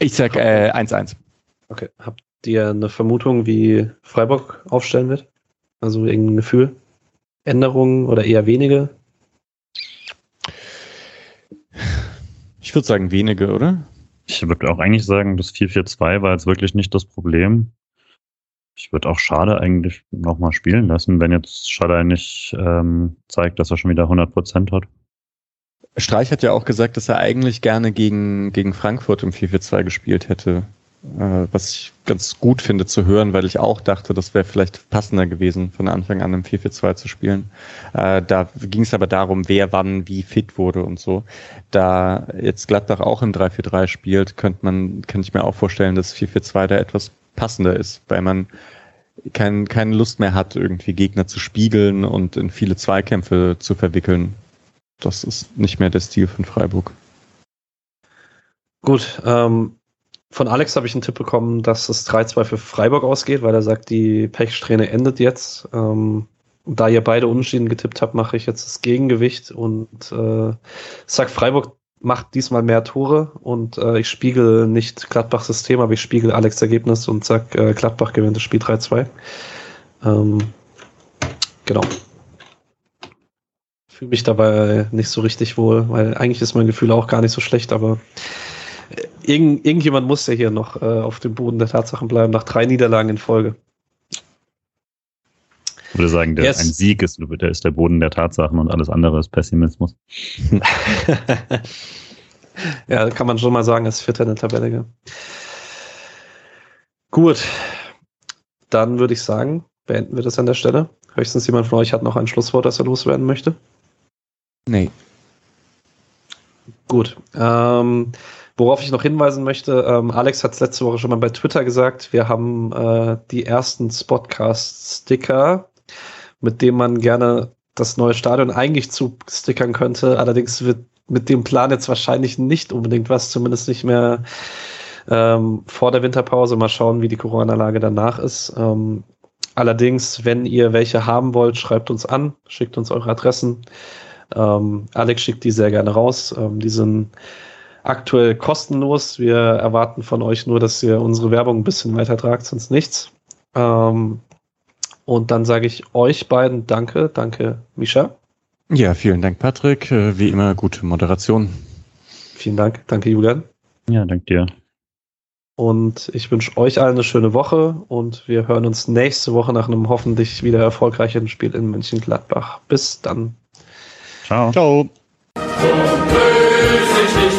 Ich sag 1-1. Äh, okay, habt ihr eine Vermutung, wie Freiburg aufstellen wird? Also irgendein Gefühl? Änderungen oder eher wenige? Ich würde sagen wenige, oder? Ich würde auch eigentlich sagen, das 4-4-2 war jetzt wirklich nicht das Problem. Ich würde auch Schade eigentlich nochmal spielen lassen, wenn jetzt Schade nicht ähm, zeigt, dass er schon wieder 100% hat. Streich hat ja auch gesagt, dass er eigentlich gerne gegen, gegen Frankfurt im 4-4-2 gespielt hätte äh, was ich ganz gut finde zu hören, weil ich auch dachte, das wäre vielleicht passender gewesen, von Anfang an im 4-4-2 zu spielen. Äh, da ging es aber darum, wer wann wie fit wurde und so. Da jetzt Gladbach auch im 3-4-3 spielt, könnte man, kann ich mir auch vorstellen, dass 4-4-2 da etwas passender ist, weil man kein, keine Lust mehr hat, irgendwie Gegner zu spiegeln und in viele Zweikämpfe zu verwickeln. Das ist nicht mehr der Stil von Freiburg. Gut, ähm, von Alex habe ich einen Tipp bekommen, dass es 3-2 für Freiburg ausgeht, weil er sagt, die Pechsträhne endet jetzt. Ähm, da ihr beide Unentschieden getippt habt, mache ich jetzt das Gegengewicht und äh, sag, Freiburg macht diesmal mehr Tore und äh, ich spiegel nicht Gladbachs System, aber ich spiegel Alex Ergebnis und sag, äh, Gladbach gewinnt das Spiel 3-2. Ähm, genau. fühle mich dabei nicht so richtig wohl, weil eigentlich ist mein Gefühl auch gar nicht so schlecht, aber irgend, irgendjemand muss ja hier noch äh, auf dem Boden der Tatsachen bleiben, nach drei Niederlagen in Folge. Ich würde sagen, der, yes. ein Sieg ist, der ist der Boden der Tatsachen und alles andere ist Pessimismus. ja, kann man schon mal sagen, ist Vierter in der Tabelle. Gell? Gut, dann würde ich sagen, beenden wir das an der Stelle. Höchstens jemand von euch hat noch ein Schlusswort, das er loswerden möchte. Nee. Gut. Ähm, worauf ich noch hinweisen möchte, ähm, Alex hat es letzte Woche schon mal bei Twitter gesagt, wir haben äh, die ersten Spotcast-Sticker, mit denen man gerne das neue Stadion eigentlich zustickern könnte. Allerdings wird mit dem Plan jetzt wahrscheinlich nicht unbedingt was, zumindest nicht mehr ähm, vor der Winterpause. Mal schauen, wie die Corona-Lage danach ist. Ähm, allerdings, wenn ihr welche haben wollt, schreibt uns an, schickt uns eure Adressen. Ähm, Alex schickt die sehr gerne raus. Ähm, die sind aktuell kostenlos. Wir erwarten von euch nur, dass ihr unsere Werbung ein bisschen weiter tragt, sonst nichts. Ähm, und dann sage ich euch beiden Danke. Danke, Misha. Ja, vielen Dank, Patrick. Äh, wie immer, gute Moderation. Vielen Dank. Danke, Julian. Ja, danke dir. Und ich wünsche euch allen eine schöne Woche und wir hören uns nächste Woche nach einem hoffentlich wieder erfolgreichen Spiel in Mönchengladbach. Bis dann. Ciao. Ciao.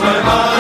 So